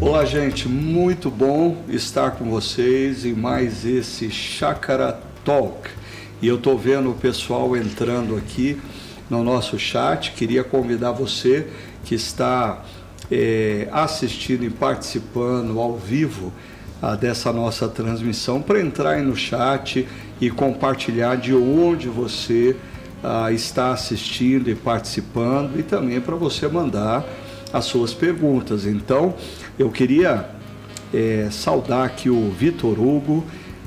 Olá, gente, muito bom estar com vocês em mais esse Chácara Talk. E eu estou vendo o pessoal entrando aqui no nosso chat. Queria convidar você que está é, assistindo e participando ao vivo ah, dessa nossa transmissão para entrar aí no chat e compartilhar de onde você ah, está assistindo e participando e também para você mandar as suas perguntas. Então, eu queria é, saudar aqui o Vitor Hugo,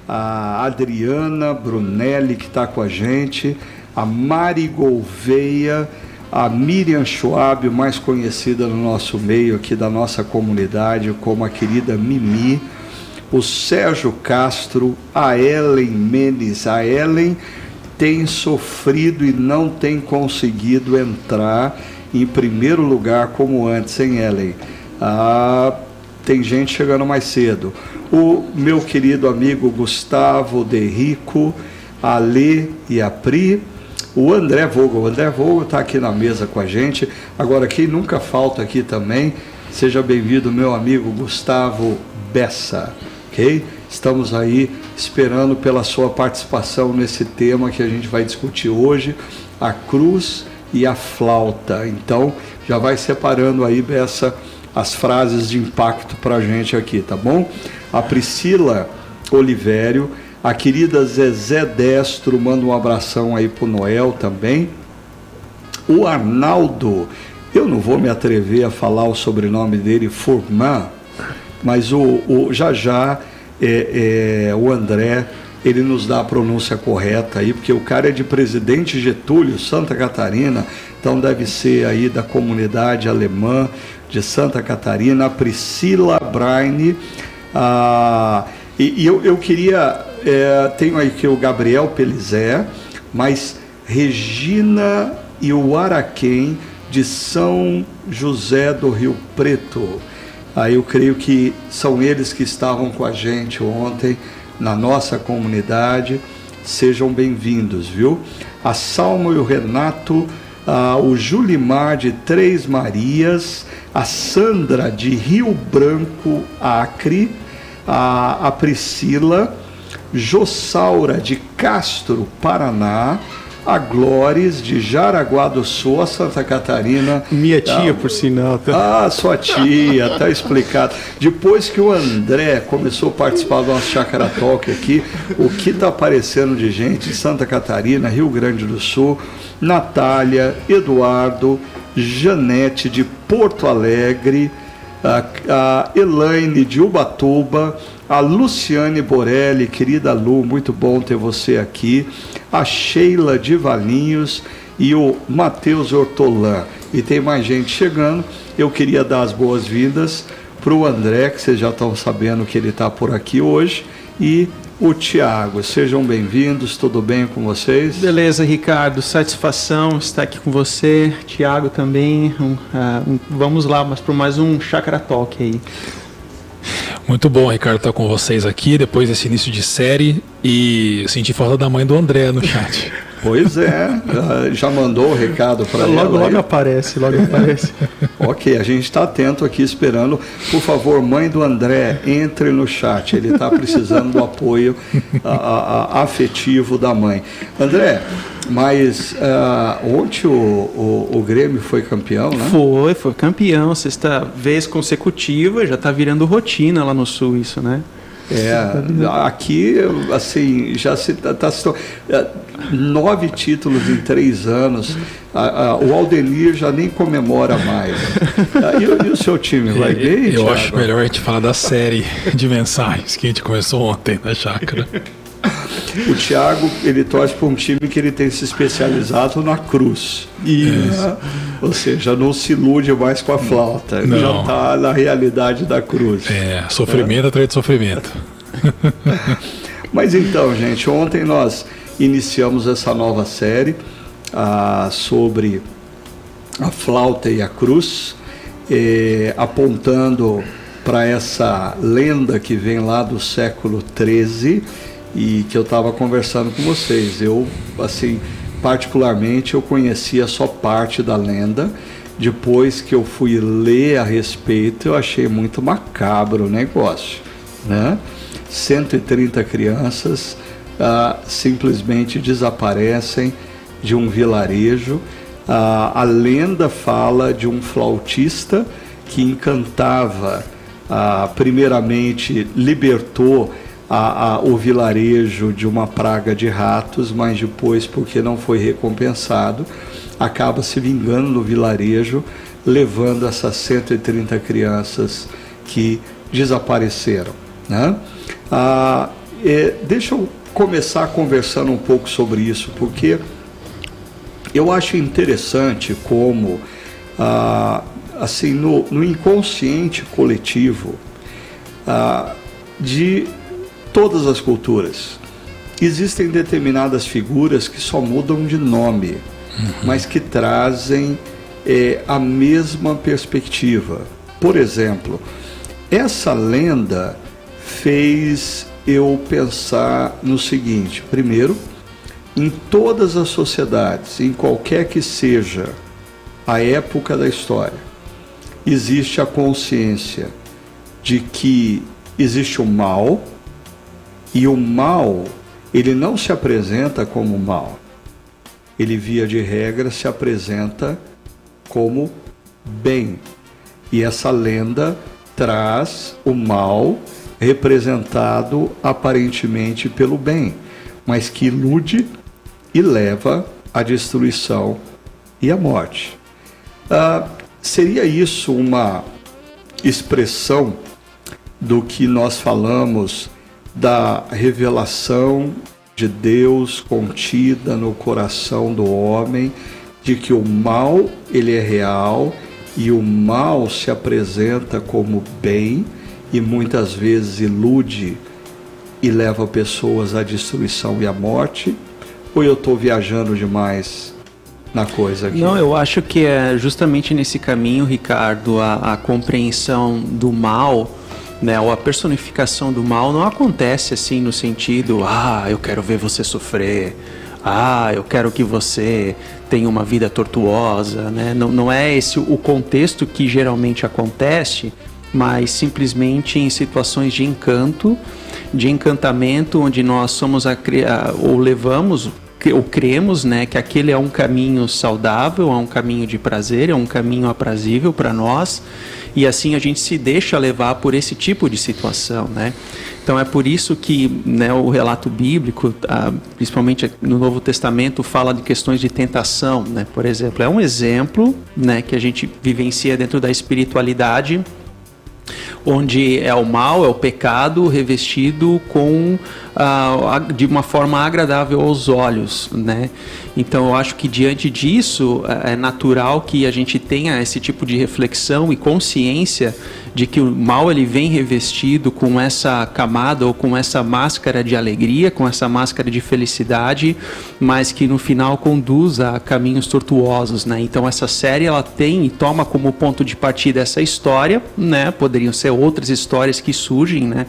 a Adriana Brunelli, que está com a gente, a Mari Gouveia, a Miriam Schwab, mais conhecida no nosso meio aqui da nossa comunidade como a querida Mimi, o Sérgio Castro, a Ellen Menes. A Ellen tem sofrido e não tem conseguido entrar em primeiro lugar como antes, hein, Ellen? Ah, tem gente chegando mais cedo. O meu querido amigo Gustavo De Rico, e a Pri, o André Vogel. O André Vogel está aqui na mesa com a gente. Agora, quem nunca falta aqui também, seja bem-vindo, meu amigo Gustavo Bessa, ok? Estamos aí esperando pela sua participação nesse tema que a gente vai discutir hoje, a cruz e a flauta. Então, já vai separando aí Bessa as frases de impacto para a gente aqui, tá bom? A Priscila Olivério, a querida Zezé Destro, manda um abração aí pro Noel também. O Arnaldo, eu não vou me atrever a falar o sobrenome dele, Furman, mas o, o já já é, é, o André ele nos dá a pronúncia correta aí, porque o cara é de Presidente Getúlio, Santa Catarina, então deve ser aí da comunidade alemã de Santa Catarina, a Priscila Braine. Ah, e, e eu, eu queria, é, tenho aí que o Gabriel Pelizé, mas Regina e o Araquém de São José do Rio Preto. Aí eu creio que são eles que estavam com a gente ontem na nossa comunidade. Sejam bem-vindos, viu? A Salmo e o Renato, ah, o Julimar de Três Marias, a Sandra de Rio Branco, Acre, a, a Priscila, Jossaura de Castro, Paraná, a Glóris de Jaraguá do Sul, Santa Catarina. Minha tia, ah, por sinal. Tá? Ah, sua tia, tá explicado. Depois que o André começou a participar do nosso Chácara Talk aqui, o que tá aparecendo de gente em Santa Catarina, Rio Grande do Sul, Natália, Eduardo, Janete de Porto Alegre, a, a Elaine de Ubatuba, a Luciane Borelli, querida Lu, muito bom ter você aqui, a Sheila de Valinhos e o Matheus Hortolã. E tem mais gente chegando. Eu queria dar as boas-vindas para o André, que vocês já estão sabendo que ele está por aqui hoje, e o Tiago. Sejam bem-vindos, tudo bem com vocês? Beleza, Ricardo, satisfação estar aqui com você, Tiago também. Um, uh, um, vamos lá, mas para mais um Chakra Talk aí. Muito bom, Ricardo, estar com vocês aqui depois desse início de série e senti falta da mãe do André no chat. Pois é, já mandou o recado para ela. Logo, logo aparece, logo aparece. ok, a gente está atento aqui esperando. Por favor, mãe do André, entre no chat. Ele está precisando do apoio a, a, a, afetivo da mãe. André, mas uh, ontem o, o, o, Grêmio foi campeão, né? Foi, foi campeão, sexta vez consecutiva, já está virando rotina lá no Sul isso, né? É, aqui, assim, já se está tá, é, nove títulos em três anos. A, a, o Aldenir já nem comemora mais. E, e o seu time vai bem? Eu Thiago? acho melhor a gente falar da série de mensagens que a gente começou ontem na chácara. O Thiago, ele torce para um time que ele tem se especializado na cruz. Isso. É. Ou seja, não se ilude mais com a flauta. Ele já está na realidade da cruz. É, sofrimento é. atrás de sofrimento. Mas então, gente, ontem nós iniciamos essa nova série ah, sobre a flauta e a cruz, eh, apontando para essa lenda que vem lá do século XIII e que eu estava conversando com vocês. Eu, assim, particularmente, eu conhecia só parte da lenda. depois que eu fui ler a respeito, eu achei muito macabro o negócio, né? 130 crianças ah, simplesmente desaparecem de um vilarejo. Ah, a lenda fala de um flautista que encantava, ah, primeiramente libertou a, a, o vilarejo de uma praga de ratos, mas depois, porque não foi recompensado, acaba se vingando do vilarejo, levando essas 130 crianças que desapareceram. Né? Ah, é, deixa eu começar conversando um pouco sobre isso, porque eu acho interessante como, ah, assim, no, no, inconsciente coletivo ah, de todas as culturas, existem determinadas figuras que só mudam de nome, uhum. mas que trazem é, a mesma perspectiva. Por exemplo, essa lenda fez eu pensar no seguinte: primeiro, em todas as sociedades, em qualquer que seja a época da história, existe a consciência de que existe o mal e o mal ele não se apresenta como mal. Ele via de regra se apresenta como bem. E essa lenda traz o mal representado aparentemente pelo bem, mas que ilude e leva à destruição e à morte. Ah, seria isso uma expressão do que nós falamos da revelação de Deus contida no coração do homem, de que o mal ele é real e o mal se apresenta como bem e muitas vezes ilude e leva pessoas à destruição e à morte? Ou eu estou viajando demais na coisa aqui? Não, eu acho que é justamente nesse caminho, Ricardo, a, a compreensão do mal. Né, ou a personificação do mal não acontece assim no sentido, ah, eu quero ver você sofrer, ah, eu quero que você tenha uma vida tortuosa, né? Não, não é esse o contexto que geralmente acontece, mas simplesmente em situações de encanto, de encantamento, onde nós somos a, ou levamos ou cremos, né, que aquele é um caminho saudável, é um caminho de prazer, é um caminho aprazível para nós, e assim a gente se deixa levar por esse tipo de situação, né? Então é por isso que né, o relato bíblico, ah, principalmente no Novo Testamento, fala de questões de tentação, né? Por exemplo, é um exemplo, né, que a gente vivencia dentro da espiritualidade onde é o mal, é o pecado revestido com uh, de uma forma agradável aos olhos, né? Então eu acho que diante disso é, é natural que a gente tenha esse tipo de reflexão e consciência de que o mal ele vem revestido com essa camada ou com essa máscara de alegria, com essa máscara de felicidade, mas que no final conduz a caminhos tortuosos, né? Então essa série ela tem e toma como ponto de partida essa história, né? Poderiam ser outras histórias que surgem, né?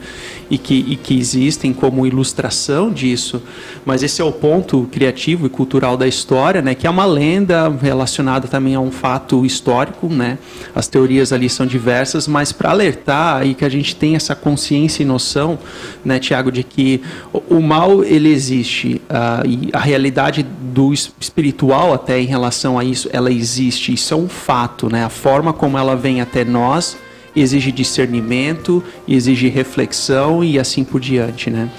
E que, e que existem como ilustração disso, mas esse é o ponto criativo e cultural da história, né? Que é uma lenda relacionada também a um fato histórico, né? As teorias ali são diversas, mas para alertar e que a gente tenha essa consciência e noção, né, Tiago, de que o mal ele existe uh, e a realidade do espiritual até em relação a isso, ela existe. Isso é um fato, né? A forma como ela vem até nós exige discernimento, exige reflexão e assim por diante, né?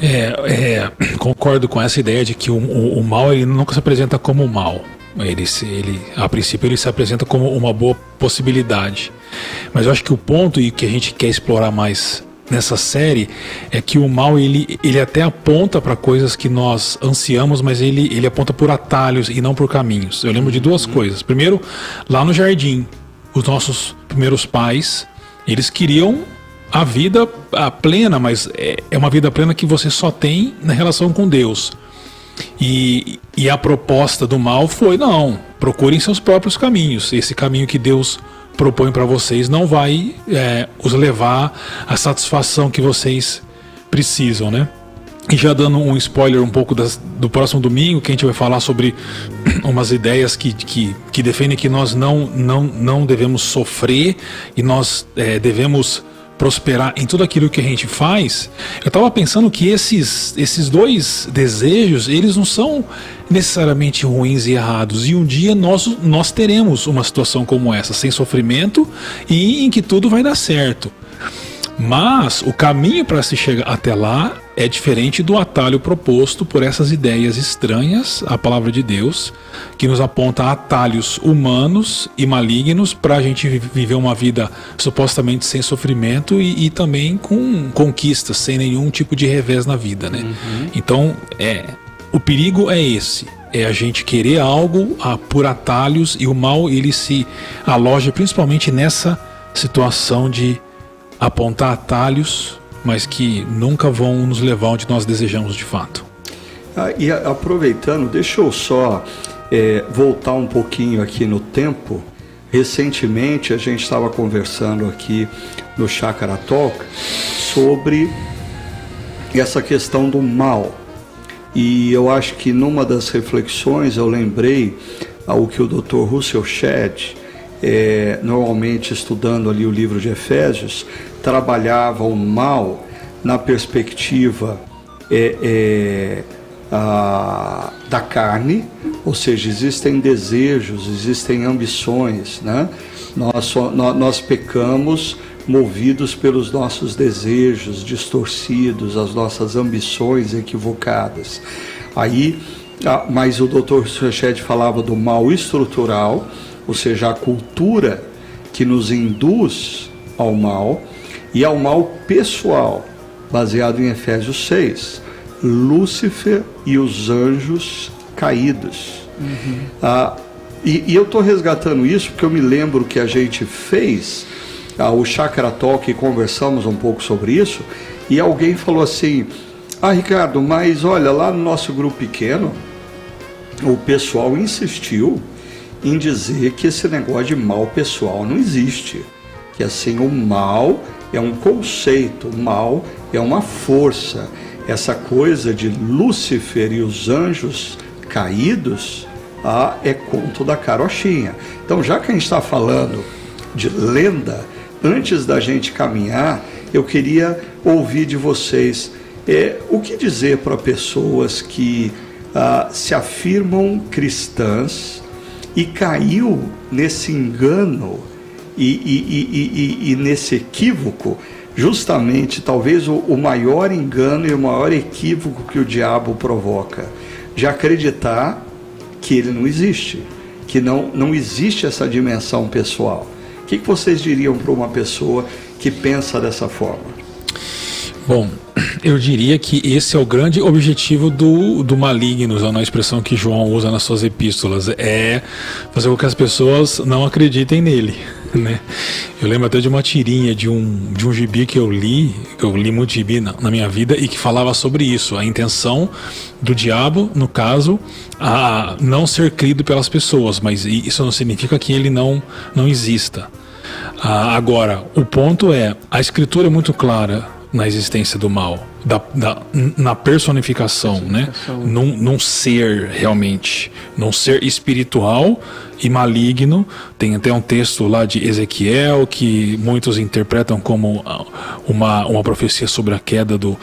É, é, concordo com essa ideia de que o, o, o mal ele nunca se apresenta como mal. Ele, ele, a princípio ele se apresenta como uma boa possibilidade. Mas eu acho que o ponto e que a gente quer explorar mais nessa série é que o mal ele, ele até aponta para coisas que nós ansiamos, mas ele, ele aponta por atalhos e não por caminhos. Eu lembro de duas uhum. coisas. Primeiro, lá no jardim, os nossos primeiros pais, eles queriam a vida a plena, mas é, é uma vida plena que você só tem na relação com Deus. E, e a proposta do mal foi: não, procurem seus próprios caminhos. Esse caminho que Deus propõe para vocês não vai é, os levar à satisfação que vocês precisam, né? E já dando um spoiler um pouco das, do próximo domingo, que a gente vai falar sobre umas ideias que, que, que defendem que nós não, não, não devemos sofrer e nós é, devemos prosperar em tudo aquilo que a gente faz, eu estava pensando que esses, esses dois desejos, eles não são necessariamente ruins e errados. E um dia nós, nós teremos uma situação como essa, sem sofrimento e em que tudo vai dar certo. Mas o caminho para se chegar até lá é diferente do atalho proposto por essas ideias estranhas à palavra de Deus, que nos aponta atalhos humanos e malignos para a gente viver uma vida supostamente sem sofrimento e, e, também com conquistas, sem nenhum tipo de revés na vida, né? Uhum. Então, é, o perigo é esse. É a gente querer algo a, por atalhos e o mal ele se aloja principalmente nessa situação de apontar atalhos, mas que nunca vão nos levar onde nós desejamos de fato. Ah, e aproveitando, deixa eu só é, voltar um pouquinho aqui no tempo. Recentemente a gente estava conversando aqui no Chakra Talk sobre essa questão do mal. E eu acho que numa das reflexões eu lembrei ao que o Dr. Russell Shedd, é, normalmente estudando ali o livro de Efésios, trabalhava o mal na perspectiva é, é, a, da carne, ou seja, existem desejos, existem ambições, né? Nós, nós, nós pecamos movidos pelos nossos desejos distorcidos, as nossas ambições equivocadas. Aí, mas o Dr. Suchet falava do mal estrutural, ou seja, a cultura que nos induz ao mal, e ao mal pessoal, baseado em Efésios 6, Lúcifer e os anjos caídos. Uhum. Ah, e, e, eu estou resgatando isso porque eu me lembro que a gente fez ah, o Chakra Talk e conversamos um pouco sobre isso, e alguém falou assim: Ah, Ricardo, mas olha, lá no nosso grupo pequeno, o pessoal insistiu em dizer que esse negócio de mal pessoal não existe. Que assim, o mal é um conceito, mal é uma força. Essa coisa de Lúcifer e os anjos caídos ah, é conto da carochinha. Então, já que a gente está falando de lenda, antes da gente caminhar, eu queria ouvir de vocês é, o que dizer para pessoas que ah, se afirmam cristãs e caiu nesse engano e, e, e, e nesse equívoco, justamente talvez o, o maior engano e o maior equívoco que o diabo provoca, de acreditar que ele não existe, que não, não existe essa dimensão pessoal. O que, que vocês diriam para uma pessoa que pensa dessa forma? Bom, eu diria que esse é o grande objetivo do, do maligno, usando a expressão que João usa nas suas epístolas, é fazer com que as pessoas não acreditem nele. Né? Eu lembro até de uma tirinha de um, de um gibi que eu li, que eu li muito gibi na, na minha vida, e que falava sobre isso, a intenção do diabo, no caso, a não ser crido pelas pessoas, mas isso não significa que ele não, não exista. Ah, agora, o ponto é, a escritura é muito clara na existência do mal, da, da na personificação, né? Num, num ser realmente, num ser espiritual e maligno. Tem até um texto lá de Ezequiel que muitos interpretam como uma, uma profecia sobre a queda do,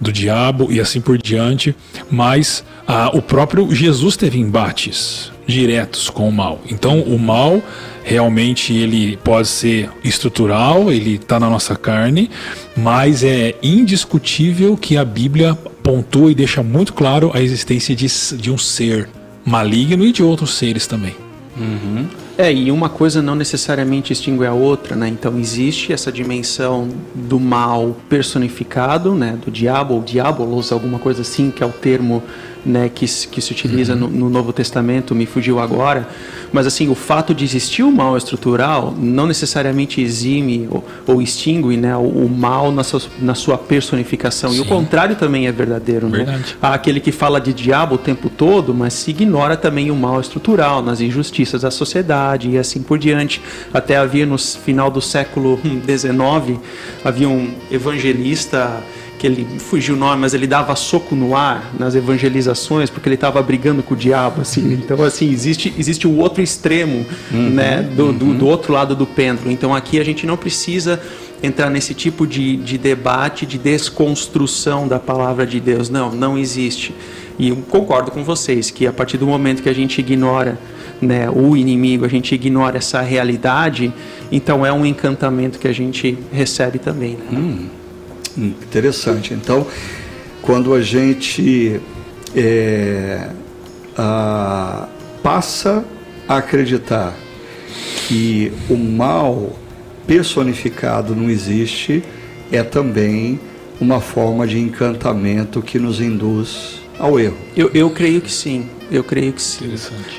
do diabo e assim por diante, mas ah, o próprio Jesus teve embates diretos com o mal. Então o mal realmente ele pode ser estrutural, ele está na nossa carne, mas é indiscutível que a Bíblia pontua e deixa muito claro a existência de, de um ser maligno e de outros seres também. Uhum. É, e uma coisa não necessariamente extingue a outra, né? Então existe essa dimensão do mal personificado, né? Do diabo, ou diabolos, alguma coisa assim, que é o termo né, que, que se utiliza uhum. no, no, Novo Testamento, me fugiu agora, mas assim, o fato de existir o mal estrutural não necessariamente exime ou, ou extingue né, o, o, mal na sua, na sua personificação. Sim. E o contrário também é verdadeiro. Né? Verdade. Né? Há aquele que fala de diabo o tempo todo, mas se ignora também o mal estrutural, nas injustiças da sociedade e assim por diante. Até havia no final do século XIX, havia um evangelista que ele fugiu o nome, mas ele dava soco no ar nas evangelizações porque ele estava brigando com o diabo, assim. Então, assim, existe, existe o outro extremo, uhum, né, do, uhum. do, do, outro lado do pêndulo. Então, aqui a gente não precisa entrar nesse tipo de, de debate, de desconstrução da palavra de Deus. Não, não existe. E eu concordo com vocês que a partir do momento que a gente ignora né, o inimigo, a gente ignora essa realidade, então é um encantamento que a gente recebe também. Né? Hum. Interessante. Então, quando a gente é, a, passa a acreditar que o mal personificado não existe, é também uma forma de encantamento que nos induz ao erro. Eu, eu creio que sim. Eu creio que sim.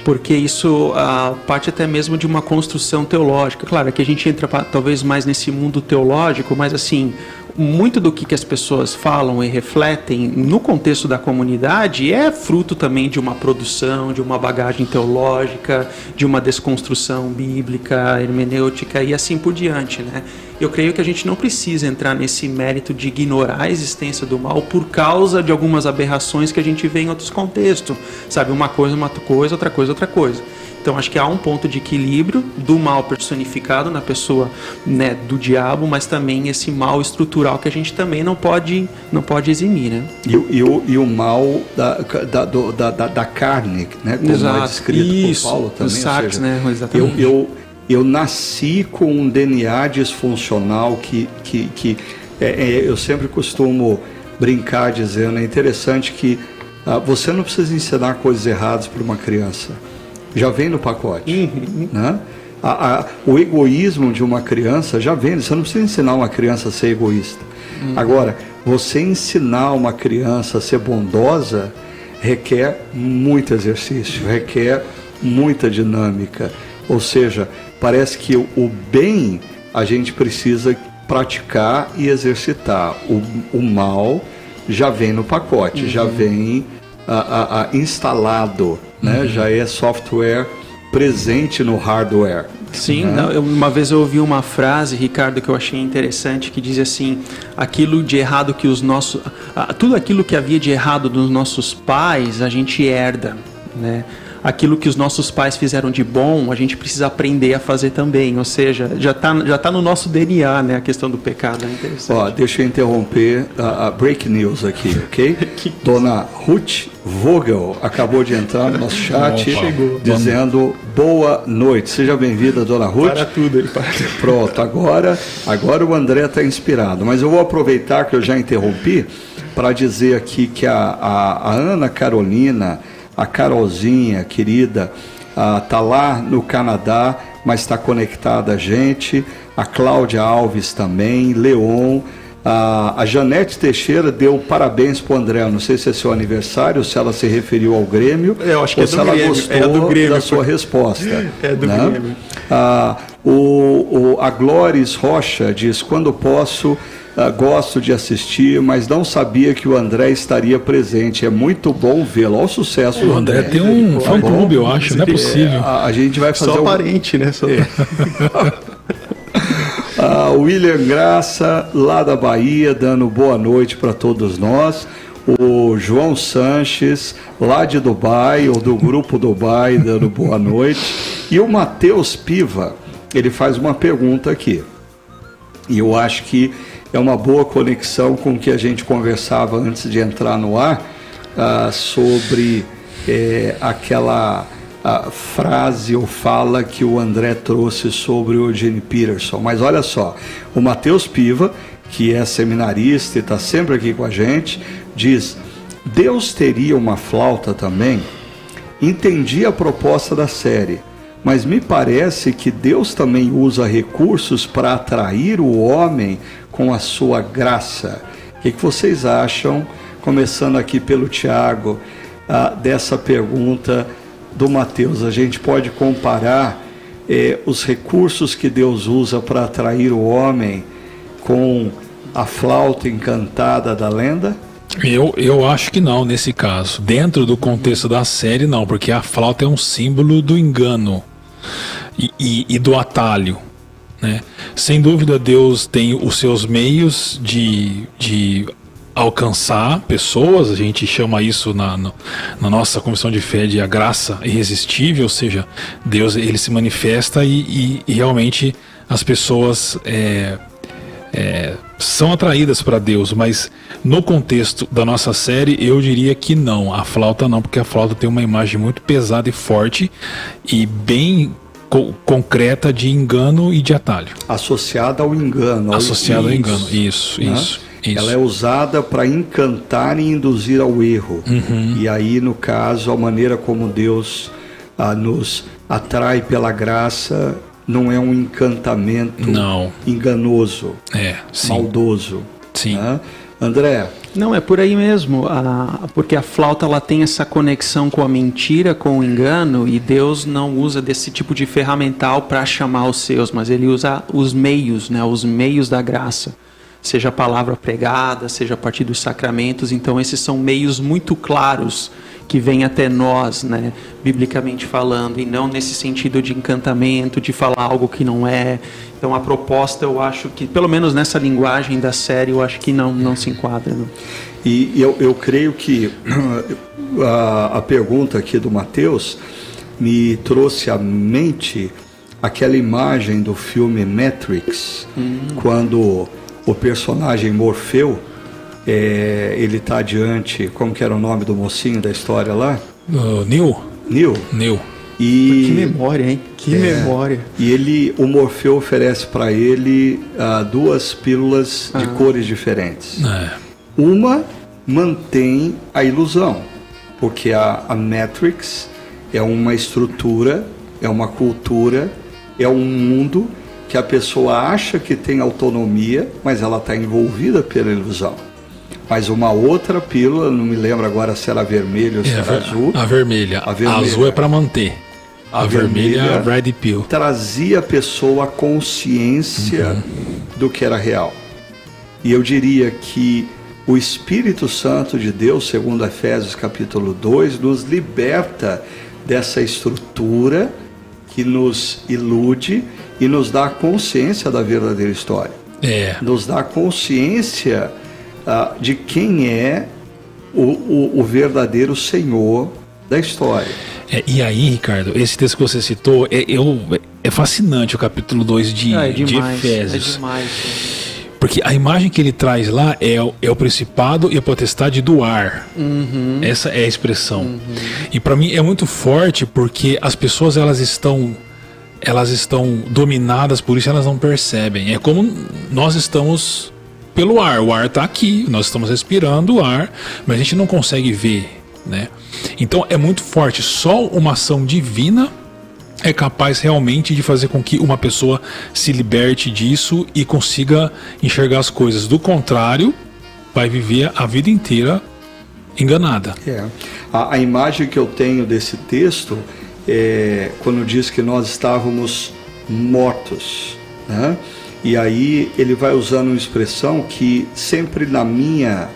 Porque isso a, parte até mesmo de uma construção teológica. Claro, que a gente entra talvez mais nesse mundo teológico, mas assim, muito do que, que as pessoas falam e refletem no contexto da comunidade é fruto também de uma produção, de uma bagagem teológica, de uma desconstrução bíblica, hermenêutica e assim por diante, né? Eu creio que a gente não precisa entrar nesse mérito de ignorar a existência do mal por causa de algumas aberrações que a gente vê em outros contextos, sabe? Uma coisa, uma coisa, outra coisa, outra coisa. Então acho que há um ponto de equilíbrio do mal personificado na pessoa né, do diabo, mas também esse mal estrutural que a gente também não pode, não pode eximir. Né? E, e, o, e o mal da, da, do, da, da, carne, né, como é Exato. é descrito Isso, por Paulo também. Seja, né? Exatamente. Eu, eu, eu nasci com um DNA disfuncional que, que, que é, é, eu sempre costumo brincar dizendo, é interessante que você não precisa ensinar coisas erradas para uma criança já vem no pacote. Uhum. Né? A, a, o egoísmo de uma criança já vem, você não precisa ensinar uma criança a ser egoísta. Uhum. Agora, você ensinar uma criança a ser bondosa requer muito exercício, requer muita dinâmica. Ou seja, parece que o, o bem a gente precisa praticar e exercitar. O, o mal já vem no pacote, uhum. já vem a, a, instalado né? Uhum. Já é software presente no hardware. Sim, não, eu, uma vez eu ouvi uma frase, Ricardo, que eu achei interessante, que diz assim: aquilo de errado que os nossos. Tudo aquilo que havia de errado dos nossos pais, a gente herda. Né? Aquilo que os nossos pais fizeram de bom, a gente precisa aprender a fazer também. Ou seja, já está já tá no nosso DNA, né, a questão do pecado. É interessante. Ó, deixa eu interromper a, a break news aqui, ok? Dona Ruth Vogel acabou de entrar no nosso chat Chegou. dizendo boa noite. Seja bem-vinda, Dona Ruth. Para tudo, ele para. Pronto, agora, agora o André está inspirado. Mas eu vou aproveitar que eu já interrompi para dizer aqui que a, a, a Ana Carolina a Carolzinha, querida, está lá no Canadá, mas está conectada a gente. A Cláudia Alves também, Leon. A, a Janete Teixeira deu parabéns para o André. Não sei se é seu aniversário, se ela se referiu ao Grêmio, Eu acho que ou é se ela Grêmio. gostou é do Grêmio, da sua resposta. É do né? Grêmio. Ah, o, o, a Glóris Rocha diz: quando posso Uh, gosto de assistir, mas não sabia que o André estaria presente. É muito bom vê-lo. Olha o sucesso. O André, André tem um fã-clube, eu acho, não é possível. É, a, a, gente vai fazer. Só um... parente, né? Só... É. uh, William Graça, lá da Bahia, dando boa noite para todos nós. O João Sanches, lá de Dubai, ou do grupo Dubai, dando boa noite. E o Matheus Piva, ele faz uma pergunta aqui. E eu acho que é uma boa conexão com o que a gente conversava antes de entrar no ar uh, sobre é, aquela frase ou fala que o André trouxe sobre o Eugene Peterson. Mas olha só, o Matheus Piva, que é seminarista e está sempre aqui com a gente, diz: Deus teria uma flauta também? Entendi a proposta da série mas me parece que Deus também usa recursos para atrair o homem com a sua graça. O que, vocês acham, começando aqui pelo Tiago, ah, dessa pergunta do Mateus? A gente pode comparar eh, os recursos que Deus usa para atrair o homem com a flauta encantada da lenda? Eu, eu acho que não, nesse caso. Dentro do contexto da série, não, porque a flauta é um símbolo do engano e, e, e do atalho. Né? Sem dúvida, Deus tem os seus meios de, de alcançar pessoas, a gente chama isso na, na, na, nossa comissão de fé de a graça irresistível, ou seja, Deus ele se manifesta e, e, e realmente as pessoas é, é, são atraídas para Deus, mas no contexto da nossa série eu diria que não, a flauta não, porque a flauta tem uma imagem muito pesada e forte e bem co concreta de engano e de atalho. Associada ao engano. Associada ao engano, isso, né? isso. Isso. Ela é usada para encantar e induzir ao erro. Uhum. E aí, no caso, a maneira como Deus ah, nos atrai pela graça não é um encantamento não. enganoso, é, maldoso. Sim. Né? André? Não, é por aí mesmo, a, porque a flauta ela tem essa conexão com a mentira, com o engano, e Deus não usa desse tipo de ferramental para chamar os seus, mas ele usa os meios, né, os meios da graça. Seja a palavra pregada, seja a partir dos sacramentos. Então, esses são meios muito claros que vêm até nós, né, biblicamente falando, e não nesse sentido de encantamento, de falar algo que não é. Então, a proposta, eu acho que, pelo menos nessa linguagem da série, eu acho que não, não se enquadra. Não. E eu, eu creio que a, a pergunta aqui do Mateus me trouxe à mente aquela imagem do filme Matrix, hum. quando o personagem Morfeu, é, ele está diante, como que era o nome do mocinho da história lá? Uh, Neil. Neil. Neil. E, que memória, hein? Que é, memória. E ele, o Morfeu oferece para ele uh, duas pílulas ah. de cores diferentes. É. Uma mantém a ilusão, porque a, a Matrix é uma estrutura, é uma cultura, é um mundo que a pessoa acha que tem autonomia, mas ela está envolvida pela ilusão. Mas uma outra pílula, não me lembro agora se era vermelha ou se é, era azul. A vermelha. A, vermelha. a azul é para manter. A, a vermelha, vermelha é a red pill. Trazia a pessoa a consciência uhum. do que era real. E eu diria que o Espírito Santo de Deus, segundo Efésios capítulo 2, nos liberta dessa estrutura que nos ilude e nos dá consciência da verdadeira história. É. Nos dá consciência uh, de quem é o, o, o, verdadeiro Senhor da história. É, e aí, Ricardo, esse texto que você citou, é, eu, é fascinante o capítulo 2 de, é, é demais, de Efésios. É demais. Porque a imagem que ele traz lá é, é o principado e a potestade do ar. Uhum. Essa é a expressão. Uhum. E para mim é muito forte porque as pessoas elas estão elas estão dominadas por isso elas não percebem. É como nós estamos pelo ar, o ar está aqui, nós estamos respirando o ar, mas a gente não consegue ver, né? Então é muito forte. Só uma ação divina é capaz realmente de fazer com que uma pessoa se liberte disso e consiga enxergar as coisas. Do contrário, vai viver a vida inteira enganada. É. A, a imagem que eu tenho desse texto é, quando diz que nós estávamos mortos. Né? E aí ele vai usando uma expressão que sempre na minha.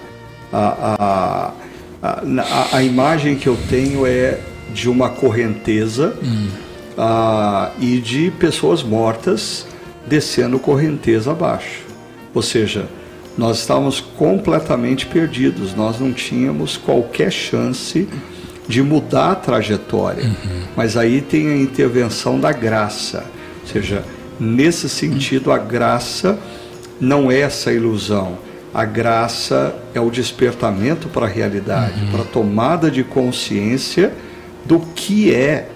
A, a, a, a imagem que eu tenho é de uma correnteza hum. a, e de pessoas mortas descendo correnteza abaixo. Ou seja, nós estávamos completamente perdidos, nós não tínhamos qualquer chance de mudar a trajetória. Uhum. Mas aí tem a intervenção da graça. Ou seja, nesse sentido, a graça não é essa ilusão. A graça é o despertamento para a realidade, uhum. para a tomada de consciência do que é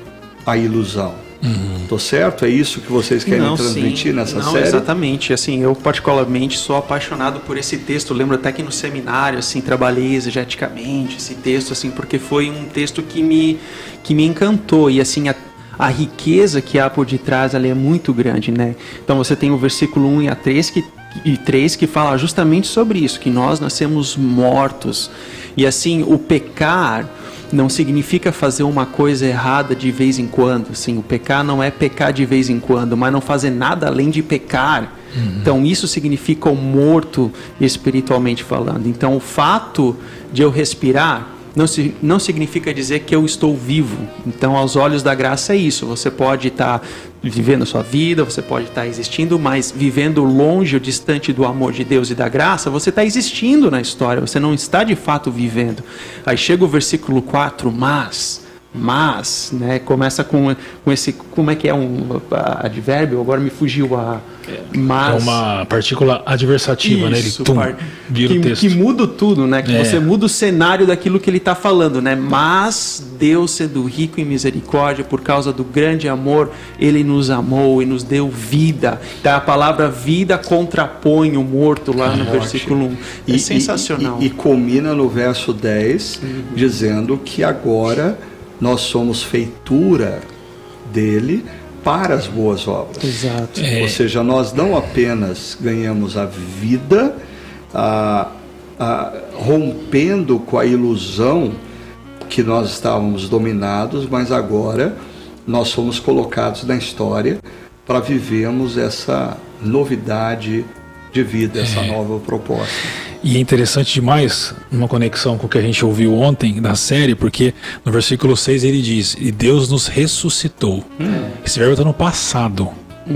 a ilusão. Uhum. Tô certo? É isso que vocês querem Não, transmitir sim. nessa Não, série? Exatamente. Assim, eu particularmente sou apaixonado por esse texto. Eu lembro até que no seminário, assim, trabalhei exegeticamente esse texto, assim, porque foi um texto que me que me encantou e assim a, riqueza que há por detrás ali é muito grande, né? Então você tem o versículo 1 e a 3 que e 3 que fala justamente sobre isso, que nós nascemos mortos. E assim, o pecar não significa fazer uma coisa errada de vez em quando. O pecar não é pecar de vez em quando, mas não fazer nada além de pecar. Uhum. Então isso significa o morto espiritualmente falando. Então o fato de eu respirar não, se, não significa dizer que eu estou vivo. Então, aos olhos da graça é isso. Você pode estar tá vivendo a sua vida, você pode estar tá existindo, mas vivendo longe ou distante do amor de Deus e da graça, você está existindo na história, você não está de fato vivendo. Aí chega o versículo 4, mas mas, né, começa com, com esse, como é que é um advérbio? Agora me fugiu a mas. É uma partícula adversativa, Isso, né? Ele tum, par... vira que, o texto. que muda tudo, né? Que é. você muda o cenário daquilo que ele está falando, né? Mas Deus, sendo rico em misericórdia, por causa do grande amor, ele nos amou e nos deu vida. Então, a palavra vida contrapõe o morto lá no versículo 1. É e, sensacional. E, e, e, culmina no verso 10, uhum. dizendo que agora nós somos feitura dele para as boas obras. Exato. É. Ou seja, nós não apenas ganhamos a vida, a, a, rompendo com a ilusão que nós estávamos dominados, mas agora nós somos colocados na história para vivermos essa novidade de vida, essa é. nova proposta. E é interessante demais, uma conexão com o que a gente ouviu ontem da série, porque no versículo 6 ele diz: E Deus nos ressuscitou. Hum. Esse verbo está no passado.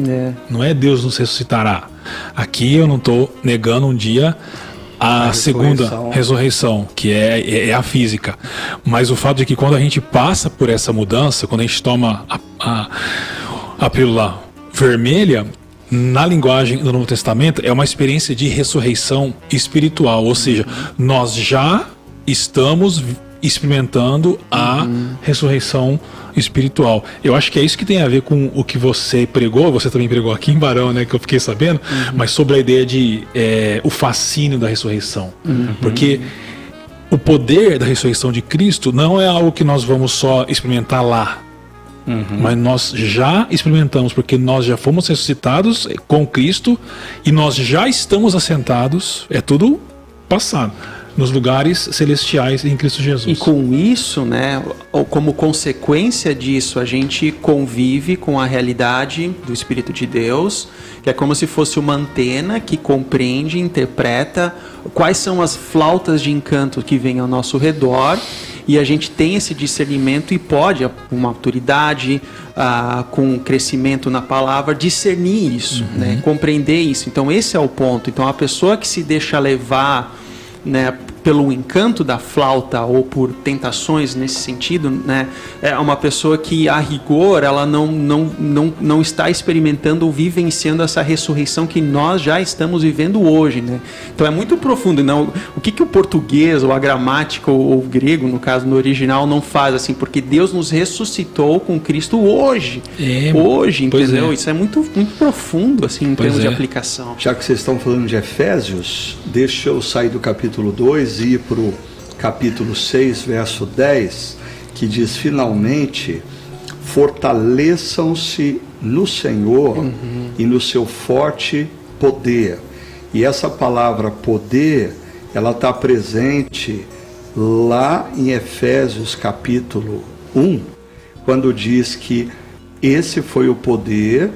É. Não é Deus nos ressuscitará. Aqui eu não estou negando um dia a, a segunda ressurreição. ressurreição, que é, é, é, a física. Mas o fato de que quando a gente passa por essa mudança, quando a gente toma a, a, a pílula vermelha, na linguagem do Novo Testamento, é uma experiência de ressurreição espiritual, ou seja, nós já estamos experimentando a uhum. ressurreição espiritual. Eu acho que é isso que tem a ver com o que você pregou, você também pregou aqui em Barão, né, que eu fiquei sabendo, uhum. mas sobre a ideia de é, o fascínio da ressurreição. Uhum. Porque o poder da ressurreição de Cristo não é algo que nós vamos só experimentar lá, Uhum. Mas nós já experimentamos, porque nós já fomos ressuscitados com Cristo e nós já estamos assentados, é tudo passado, nos lugares celestiais em Cristo Jesus. E com isso, né, ou como consequência disso, a gente convive com a realidade do Espírito de Deus, que é como se fosse uma antena que compreende, interpreta quais são as flautas de encanto que vêm ao nosso redor e a gente tem esse discernimento e pode, com maturidade, ah, com crescimento na palavra, discernir isso, uhum. né? compreender isso. Então, esse é o ponto. Então, a pessoa que se deixa levar né, pelo encanto da flauta ou por tentações nesse sentido, né, é uma pessoa que a rigor ela não, não, não, não está experimentando ou vivenciando essa ressurreição que nós já estamos vivendo hoje, né? Então é muito profundo, não? O que que o português ou a gramática ou, o grego, no caso no original, não faz assim? Porque Deus nos ressuscitou com Cristo hoje, é, hoje, entendeu? É. Isso é muito muito profundo assim em pois termos de é. aplicação. Já que vocês estão falando de Efésios, deixa eu sair do capítulo 2 depois ir para o capítulo 6, verso 10, que diz: Finalmente, fortaleçam-se no Senhor uhum. e no seu forte poder. E essa palavra poder, ela está presente lá em Efésios capítulo 1, quando diz que esse foi o poder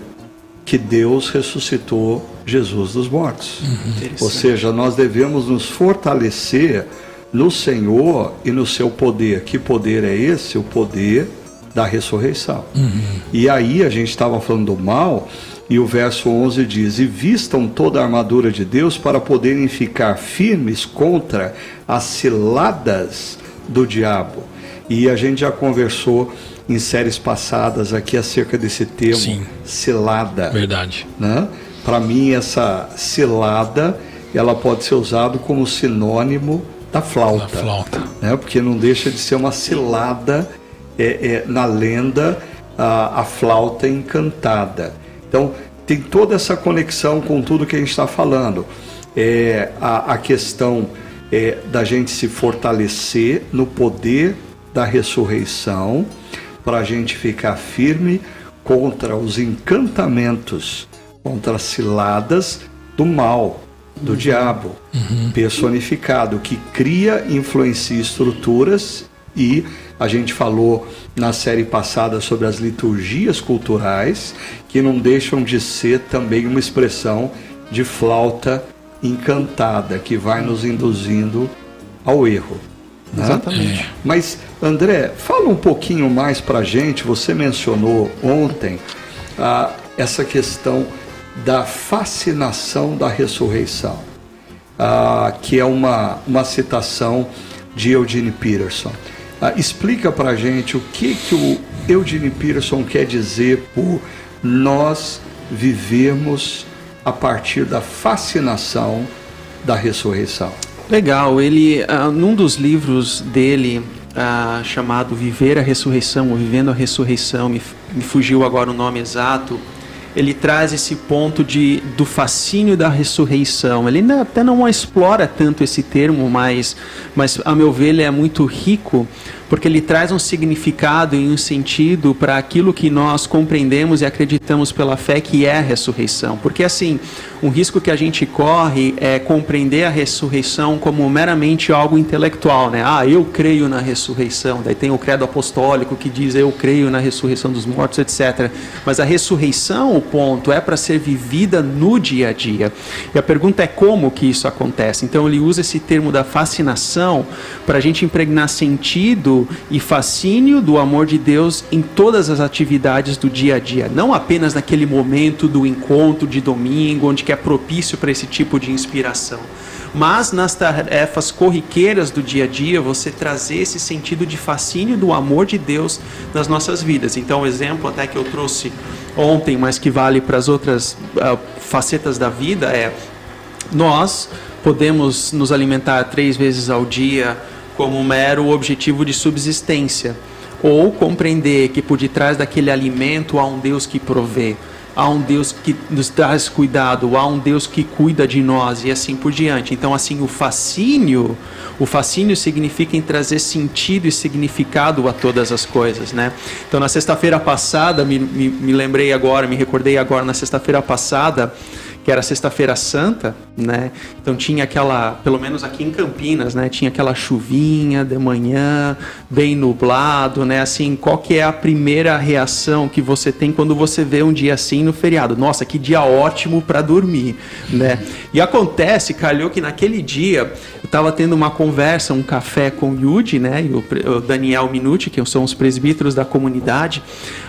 que Deus ressuscitou Jesus dos mortos. Uhum. Ou seja, nós devemos nos fortalecer no Senhor e no seu poder. Que poder é esse? O poder da ressurreição. Uhum. E aí a gente estava falando do mal, e o verso 11 diz: E vistam toda a armadura de Deus para poderem ficar firmes contra as ciladas do diabo. E a gente já conversou em séries passadas aqui acerca desse termo, Sim. cilada. Verdade. Né? Para mim, essa cilada ela pode ser usada como sinônimo da flauta. Da flauta. Né? Porque não deixa de ser uma cilada é, é, na lenda, a, a flauta encantada. Então, tem toda essa conexão com tudo que a gente está falando. É, a, a questão é, da gente se fortalecer no poder da ressurreição, para a gente ficar firme contra os encantamentos contra as ciladas do mal, do uhum. diabo, uhum. personificado, que cria, influencia estruturas e a gente falou na série passada sobre as liturgias culturais, que não deixam de ser também uma expressão de flauta encantada, que vai nos induzindo ao erro. Né? Exatamente. Mas, André, fala um pouquinho mais para a gente. Você mencionou ontem ah, essa questão da fascinação da ressurreição, ah, que é uma, uma citação de Eugene Peterson. Ah, explica para gente o que, que o Eugene Peterson quer dizer por nós vivermos a partir da fascinação da ressurreição. Legal, ele, uh, num dos livros dele, uh, chamado Viver a Ressurreição, ou Vivendo a Ressurreição, me, me fugiu agora o nome exato, ele traz esse ponto de, do fascínio da ressurreição. Ele até não explora tanto esse termo, mas, mas a meu ver ele é muito rico porque ele traz um significado e um sentido para aquilo que nós compreendemos e acreditamos pela fé que é a ressurreição. Porque assim, um risco que a gente corre é compreender a ressurreição como meramente algo intelectual, né? Ah, eu creio na ressurreição. Daí tem o credo apostólico que diz eu creio na ressurreição dos mortos, etc. Mas a ressurreição, o ponto, é para ser vivida no dia a dia. E a pergunta é como que isso acontece. Então ele usa esse termo da fascinação para a gente impregnar sentido e fascínio do amor de Deus em todas as atividades do dia a dia, não apenas naquele momento do encontro de domingo, onde que é propício para esse tipo de inspiração, mas nas tarefas corriqueiras do dia a dia, você trazer esse sentido de fascínio do amor de Deus nas nossas vidas. Então, exemplo até que eu trouxe ontem, mas que vale para as outras uh, facetas da vida é nós podemos nos alimentar três vezes ao dia como um mero objetivo de subsistência, ou compreender que por detrás daquele alimento há um Deus que provê, há um Deus que nos traz cuidado, há um Deus que cuida de nós e assim por diante. Então, assim, o fascínio, o fascínio significa em trazer sentido e significado a todas as coisas, né? Então, na sexta-feira passada, me, me, me lembrei agora, me recordei agora, na sexta-feira passada, que era sexta-feira santa, né? Então tinha aquela, pelo menos aqui em Campinas, né? Tinha aquela chuvinha de manhã, bem nublado, né? Assim, qual que é a primeira reação que você tem quando você vê um dia assim no feriado? Nossa, que dia ótimo para dormir, né? E acontece, calhou que naquele dia eu estava tendo uma conversa, um café com o Yudi, né? E o Daniel Minuti, que são os presbíteros da comunidade.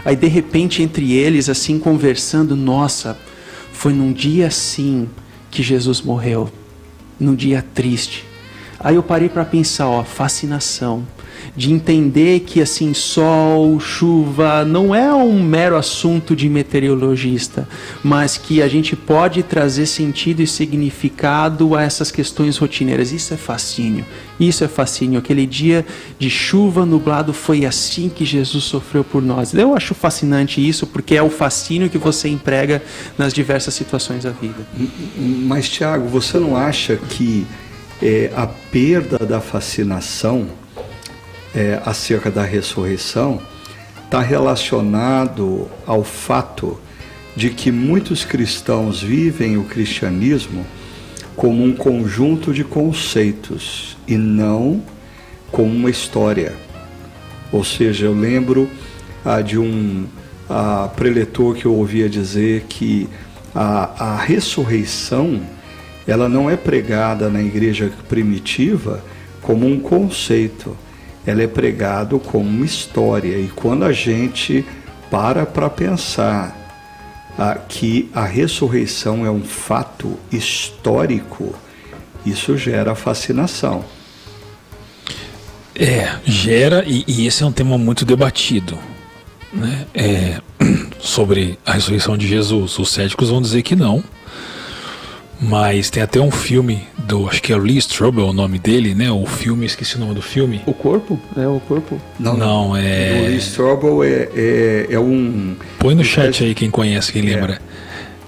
Aí de repente entre eles assim conversando, nossa, foi num dia assim que Jesus morreu, num dia triste. Aí eu parei para pensar, ó, fascinação de entender que assim sol, chuva não é um mero assunto de meteorologista, mas que a gente pode trazer sentido e significado a essas questões rotineiras. Isso é fascínio. Isso é fascínio. Aquele dia de chuva nublado foi assim que Jesus sofreu por nós. Eu acho fascinante isso porque é o fascínio que você emprega nas diversas situações da vida. Mas Tiago, você não acha que é, a perda da fascinação é, acerca da ressurreição está relacionado ao fato de que muitos cristãos vivem o cristianismo como um conjunto de conceitos e não como uma história. Ou seja, eu lembro ah, de um ah, preletor que eu ouvia dizer que a, a ressurreição ela não é pregada na igreja primitiva como um conceito, ela é pregado como uma história. E quando a gente para para pensar ah, que a ressurreição é um fato histórico, isso gera fascinação. É, gera, e, e esse é um tema muito debatido. Né? É, sobre a ressurreição de Jesus. Os céticos vão dizer que não, mas tem até um filme do, acho que é Lee Strobel o nome dele, né? O filme, esqueci o nome do filme. O corpo? É o corpo? Não, não, é. O Lee Strobel é, é, é, um. Põe no chat aí quem conhece, quem é. lembra.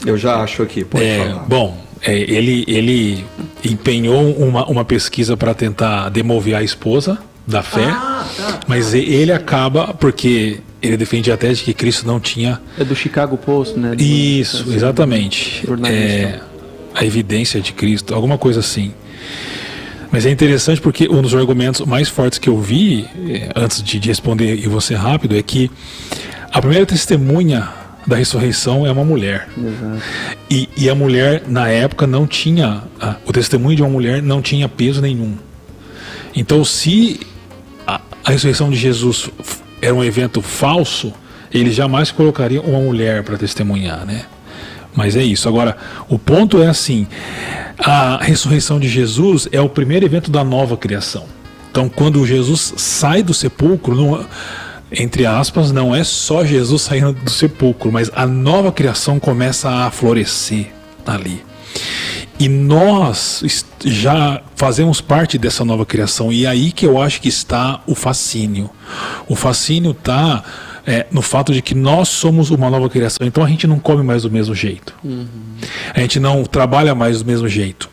Eu já acho aqui, pode é, falar. Bom, é, ele, ele empenhou uma, uma pesquisa para tentar demover a esposa da fé, ah, tá, mas ele acaba porque ele defende a tese de que Cristo não tinha. É do Chicago Post, né? Do, Isso, assim, exatamente. É, a evidência de Cristo, alguma coisa assim. Mas é interessante porque um dos argumentos mais fortes que eu vi, eh, antes de, responder e você rápido, é que a primeira testemunha da ressurreição é uma mulher. E, e, a mulher, na época, não tinha. o testemunho de uma mulher não tinha peso nenhum. Então, se a, a ressurreição de Jesus era um evento falso, ele jamais colocaria uma mulher para testemunhar, né? Mas é isso. Agora, o ponto é assim: a ressurreição de Jesus é o primeiro evento da nova criação. Então, quando Jesus sai do sepulcro, não, entre aspas, não é só Jesus saindo do sepulcro, mas a nova criação começa a florescer ali. E nós já fazemos parte dessa nova criação. E é aí que eu acho que está o fascínio. O fascínio está é, no fato de que nós somos uma nova criação. Então a gente não come mais do mesmo jeito. Uhum. A gente não trabalha mais do mesmo jeito.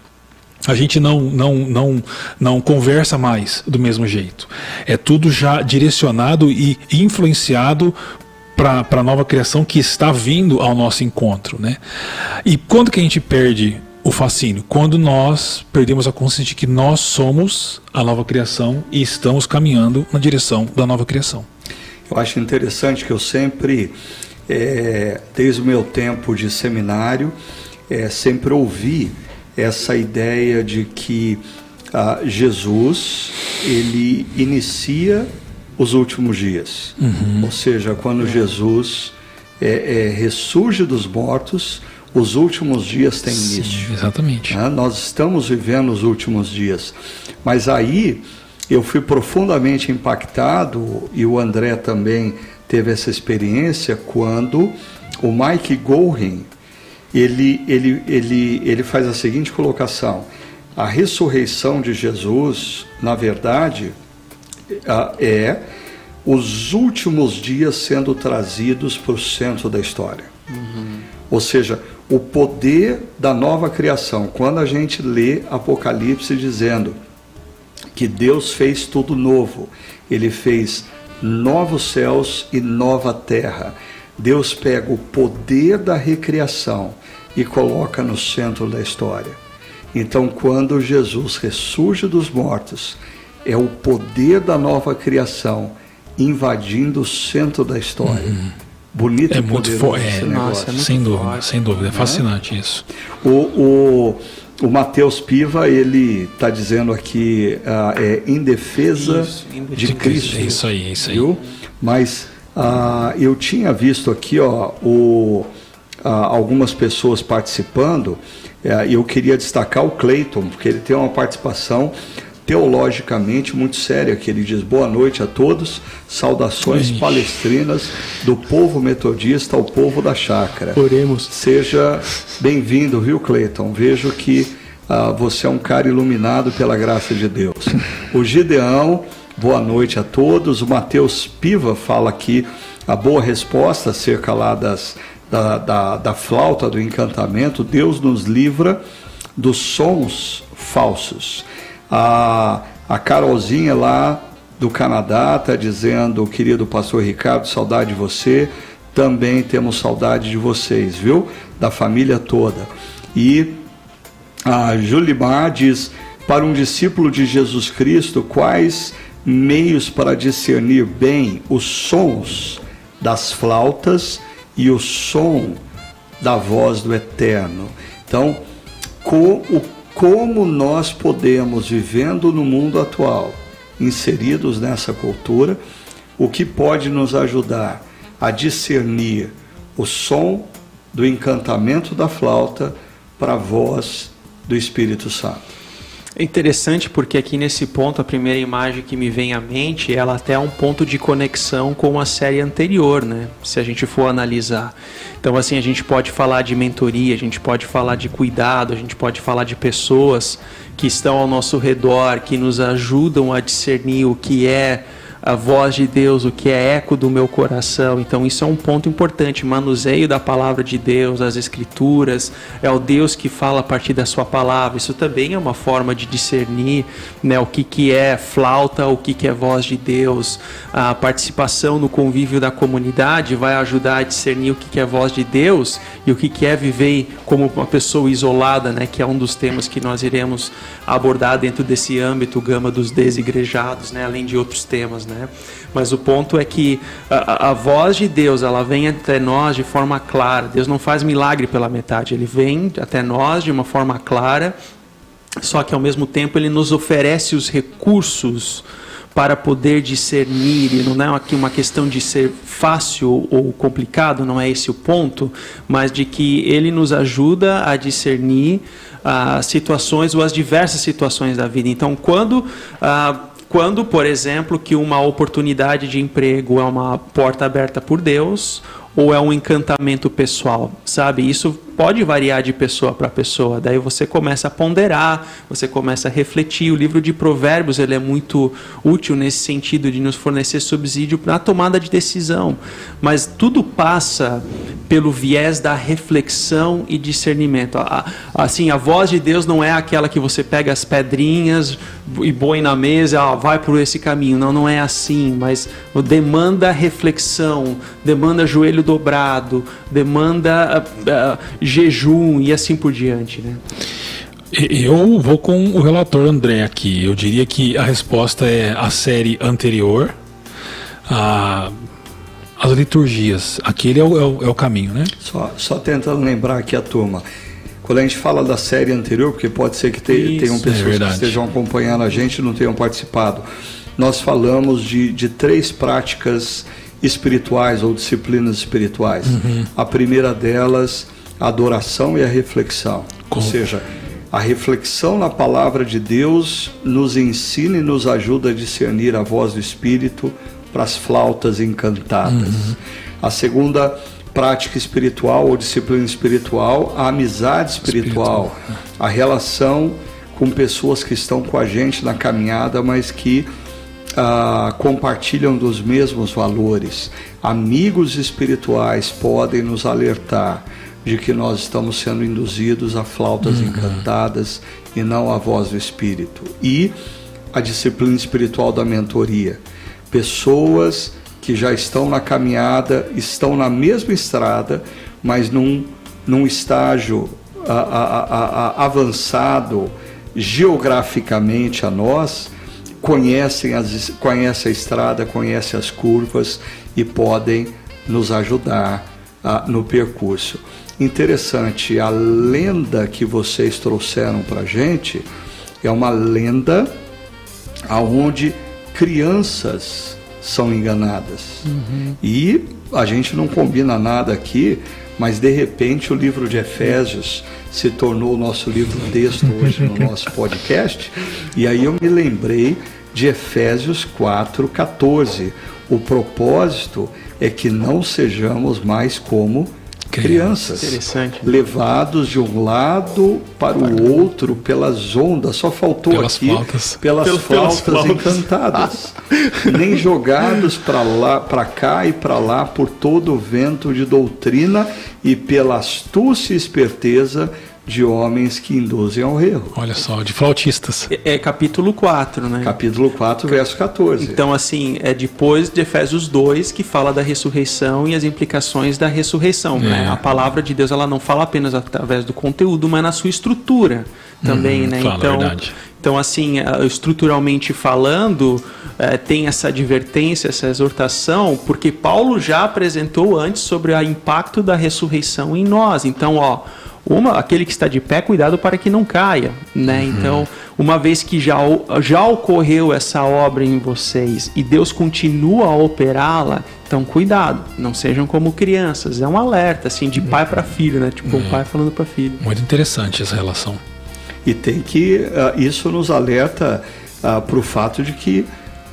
A gente não, não, não, não conversa mais do mesmo jeito. É tudo já direcionado e influenciado para a nova criação que está vindo ao nosso encontro. Né? E quando que a gente perde o fascínio? Quando nós perdemos a consciência de que nós somos a nova criação e estamos caminhando na direção da nova criação. Eu acho interessante que eu sempre, é, desde o meu tempo de seminário, é, sempre ouvi essa ideia de que ah, Jesus ele inicia os últimos dias, uhum. ou seja, quando é. Jesus é, é, ressurge dos mortos, os últimos dias têm Sim, início. Exatamente. Né? Nós estamos vivendo os últimos dias. Mas aí eu fui profundamente impactado, e o André também teve essa experiência, quando o Mike Gorin, ele, ele, ele, ele faz a seguinte colocação. A ressurreição de Jesus, na verdade, é os últimos dias sendo trazidos para o centro da história. Uhum. Ou seja, o poder da nova criação. Quando a gente lê Apocalipse dizendo que Deus fez tudo novo, ele fez novos céus e nova terra. Deus pega o poder da recriação e coloca no centro da história. Então, quando Jesus ressurge dos mortos, é o poder da nova criação invadindo o centro da história. Uhum bonito é muito forte. É, nossa, é muito sem dúvida, forte, sem dúvida. É né? fascinante isso. O, o, o Matheus Piva, ele está dizendo aqui, uh, é em defesa isso, de, de Cristo. É isso aí, é isso aí. Viu? Mas uh, eu tinha visto aqui ó, o, uh, algumas pessoas participando, e eu queria destacar o Cleiton, porque ele tem uma participação teologicamente muito séria, que ele diz: Boa noite a todos, saudações Ixi. palestrinas do povo metodista ao povo da chácara. Oremos. Seja bem-vindo, viu, Cleiton? Vejo que ah, você é um cara iluminado pela graça de Deus. O Gideão, boa noite a todos. O Mateus Piva fala aqui a boa resposta acerca lá das, da, da, da flauta do encantamento. Deus nos livra dos sons falsos. A, a Carolzinha lá do Canadá está dizendo, querido pastor Ricardo, saudade de você. Também temos saudade de vocês, viu? Da família toda. E a Julimar diz: para um discípulo de Jesus Cristo, quais meios para discernir bem os sons das flautas e o som da voz do Eterno? Então, com o como nós podemos, vivendo no mundo atual, inseridos nessa cultura, o que pode nos ajudar a discernir o som do encantamento da flauta para a voz do Espírito Santo. É interessante porque aqui nesse ponto, a primeira imagem que me vem à mente, ela até é um ponto de conexão com a série anterior, né? Se a gente for analisar. Então, assim, a gente pode falar de mentoria, a gente pode falar de cuidado, a gente pode falar de pessoas que estão ao nosso redor, que nos ajudam a discernir o que é a voz de Deus, o que é eco do meu coração. Então, isso é um ponto importante. Manuseio da palavra de Deus, das Escrituras, é o Deus que fala a partir da Sua palavra. Isso também é uma forma de discernir né, o que, que é flauta, o que, que é voz de Deus. A participação no convívio da comunidade vai ajudar a discernir o que, que é voz de Deus e o que, que é viver como uma pessoa isolada, né, que é um dos temas que nós iremos abordar dentro desse âmbito, gama dos desigrejados, né, além de outros temas. Né? Né? Mas o ponto é que a, a, voz de Deus, ela vem até nós de forma clara. Deus não faz milagre pela metade, ele vem até nós de uma forma clara só que ao mesmo tempo ele nos oferece os recursos para poder discernir, e não é aqui uma questão de ser fácil ou complicado, não é esse o ponto, mas de que ele nos ajuda a discernir as uh, situações ou as diversas situações da vida. Então, quando uh, quando, por exemplo, que uma oportunidade de emprego é uma porta aberta por Deus ou é um encantamento pessoal, sabe? Isso pode variar de pessoa para pessoa. Daí você começa a ponderar, você começa a refletir. O livro de Provérbios ele é muito útil nesse sentido de nos fornecer subsídio para a tomada de decisão. Mas tudo passa pelo viés da reflexão e discernimento. Assim, a voz de Deus não é aquela que você pega as pedrinhas e põe na mesa, ah, vai por esse caminho. Não, não é assim. Mas demanda reflexão, demanda joelho dobrado, demanda uh, jejum e assim por diante, né? Eu vou com o relator André aqui. Eu diria que a resposta é a série anterior, a, as liturgias. Aquele é o, é o, é o caminho, né? Só, só tentando lembrar aqui a turma. Quando a gente fala da série anterior, porque pode ser que te, tenham pessoas é que estejam acompanhando a gente e não tenham participado, nós falamos de, de três práticas espirituais ou disciplinas espirituais. Uhum. A primeira delas a adoração e a reflexão. Ou seja, a reflexão na palavra de Deus nos ensina e nos ajuda a discernir a voz do Espírito para as flautas encantadas. Uhum. A segunda prática espiritual ou disciplina espiritual, a amizade espiritual, espiritual, a relação com pessoas que estão com a gente na caminhada, mas que ah, compartilham dos mesmos valores. Amigos espirituais podem nos alertar de que nós estamos sendo induzidos a flautas uhum. encantadas e não à voz do Espírito. E a disciplina espiritual da mentoria. Pessoas que já estão na caminhada, estão na mesma estrada, mas num, num estágio a, a, a, avançado geograficamente a nós, conhecem, as, conhecem a estrada, conhecem as curvas e podem nos ajudar no percurso. Interessante, a lenda que vocês trouxeram para gente é uma lenda aonde crianças são enganadas. Uhum. E a gente não combina nada aqui, mas de repente o livro de Efésios se tornou o nosso livro texto hoje no nosso podcast. E aí eu me lembrei de Efésios 4:14. O propósito é que não sejamos mais como crianças, levados de um lado para o outro pelas ondas, só faltou pelas aqui flautas. pelas Pel, flautas. encantadas, nem jogados para lá, para cá e para lá por todo o vento de doutrina e pela astúcia e esperteza de homens que induzem ao erro. Olha só, de flautistas. É, é, capítulo 4, né? Capítulo 4, verso 14. Então, assim, é depois de Efésios 2 que fala da ressurreição e as implicações da ressurreição. É. Né? A palavra de Deus ela não fala apenas através do conteúdo, mas na sua estrutura também, hum, né? Fala, então, verdade. então, assim, estruturalmente falando, é, tem essa advertência, essa exortação, porque Paulo já apresentou antes sobre o impacto da ressurreição em nós. Então, ó uma, aquele que está de pé, cuidado para que não caia, né? Uhum. Então, uma vez que já, já ocorreu essa obra em vocês e Deus continua a operá-la, então cuidado, não sejam como crianças. É um alerta, assim, de pai para filho, né? Tipo, o um pai falando para filho. Muito interessante essa relação. E tem que, uh, isso nos alerta uh, ah, para o fato de que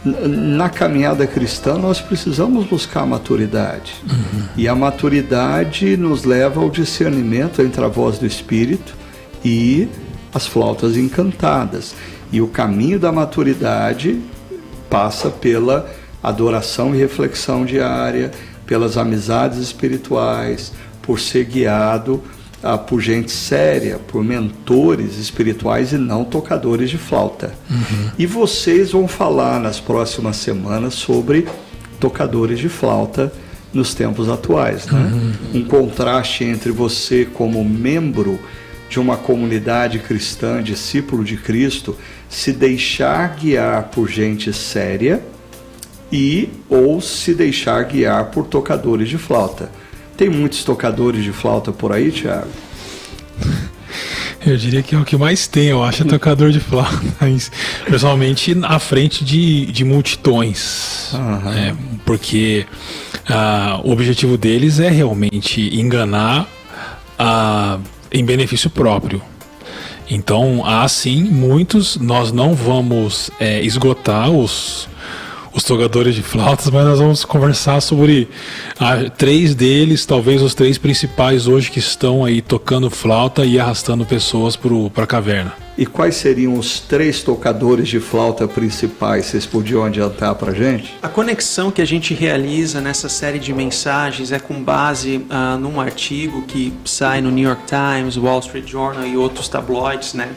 na caminhada cristã nós precisamos buscar maturidade. Uhum. E a maturidade nos leva ao discernimento entre a voz do Espírito e as flautas encantadas. E o caminho da maturidade passa pela adoração e reflexão diária, pelas amizades espirituais, por ser guiado ah, por gente séria, por mentores espirituais e não tocadores de flauta. Uhum. E vocês vão falar nas próximas semanas sobre tocadores de flauta nos tempos atuais. Né? Uhum. Um contraste entre você, como membro de uma comunidade cristã, discípulo de Cristo, se deixar guiar por gente séria e ou se deixar guiar por tocadores de flauta. Tem muitos tocadores de flauta por aí, Thiago? Eu diria que é o que mais tem, eu acho, é tocador de flauta. Pessoalmente, à frente de, de multidões. Uhum. É, porque ah, o objetivo deles é realmente enganar ah, em benefício próprio. Então, há sim muitos, nós não vamos é, esgotar os, os tocadores de flautas, mas nós vamos conversar sobre ah, três deles, talvez os três principais hoje que estão aí tocando flauta e arrastando pessoas para a caverna. E quais seriam os três tocadores de flauta principais? Vocês podiam adiantar para gente? A conexão que a gente realiza nessa série de mensagens é com base uh, num artigo que sai no New York Times, Wall Street Journal e outros tabloides, né?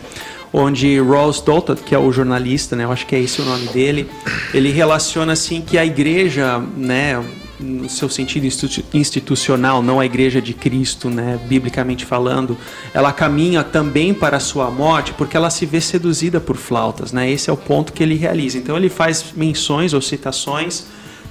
Onde Ross Douthat, que é o jornalista, né, eu acho que é esse o nome dele, ele relaciona assim que a igreja, né, no seu sentido institucional, não a igreja de Cristo, né, biblicamente falando, ela caminha também para a sua morte porque ela se vê seduzida por flautas, né? Esse é o ponto que ele realiza. Então ele faz menções ou citações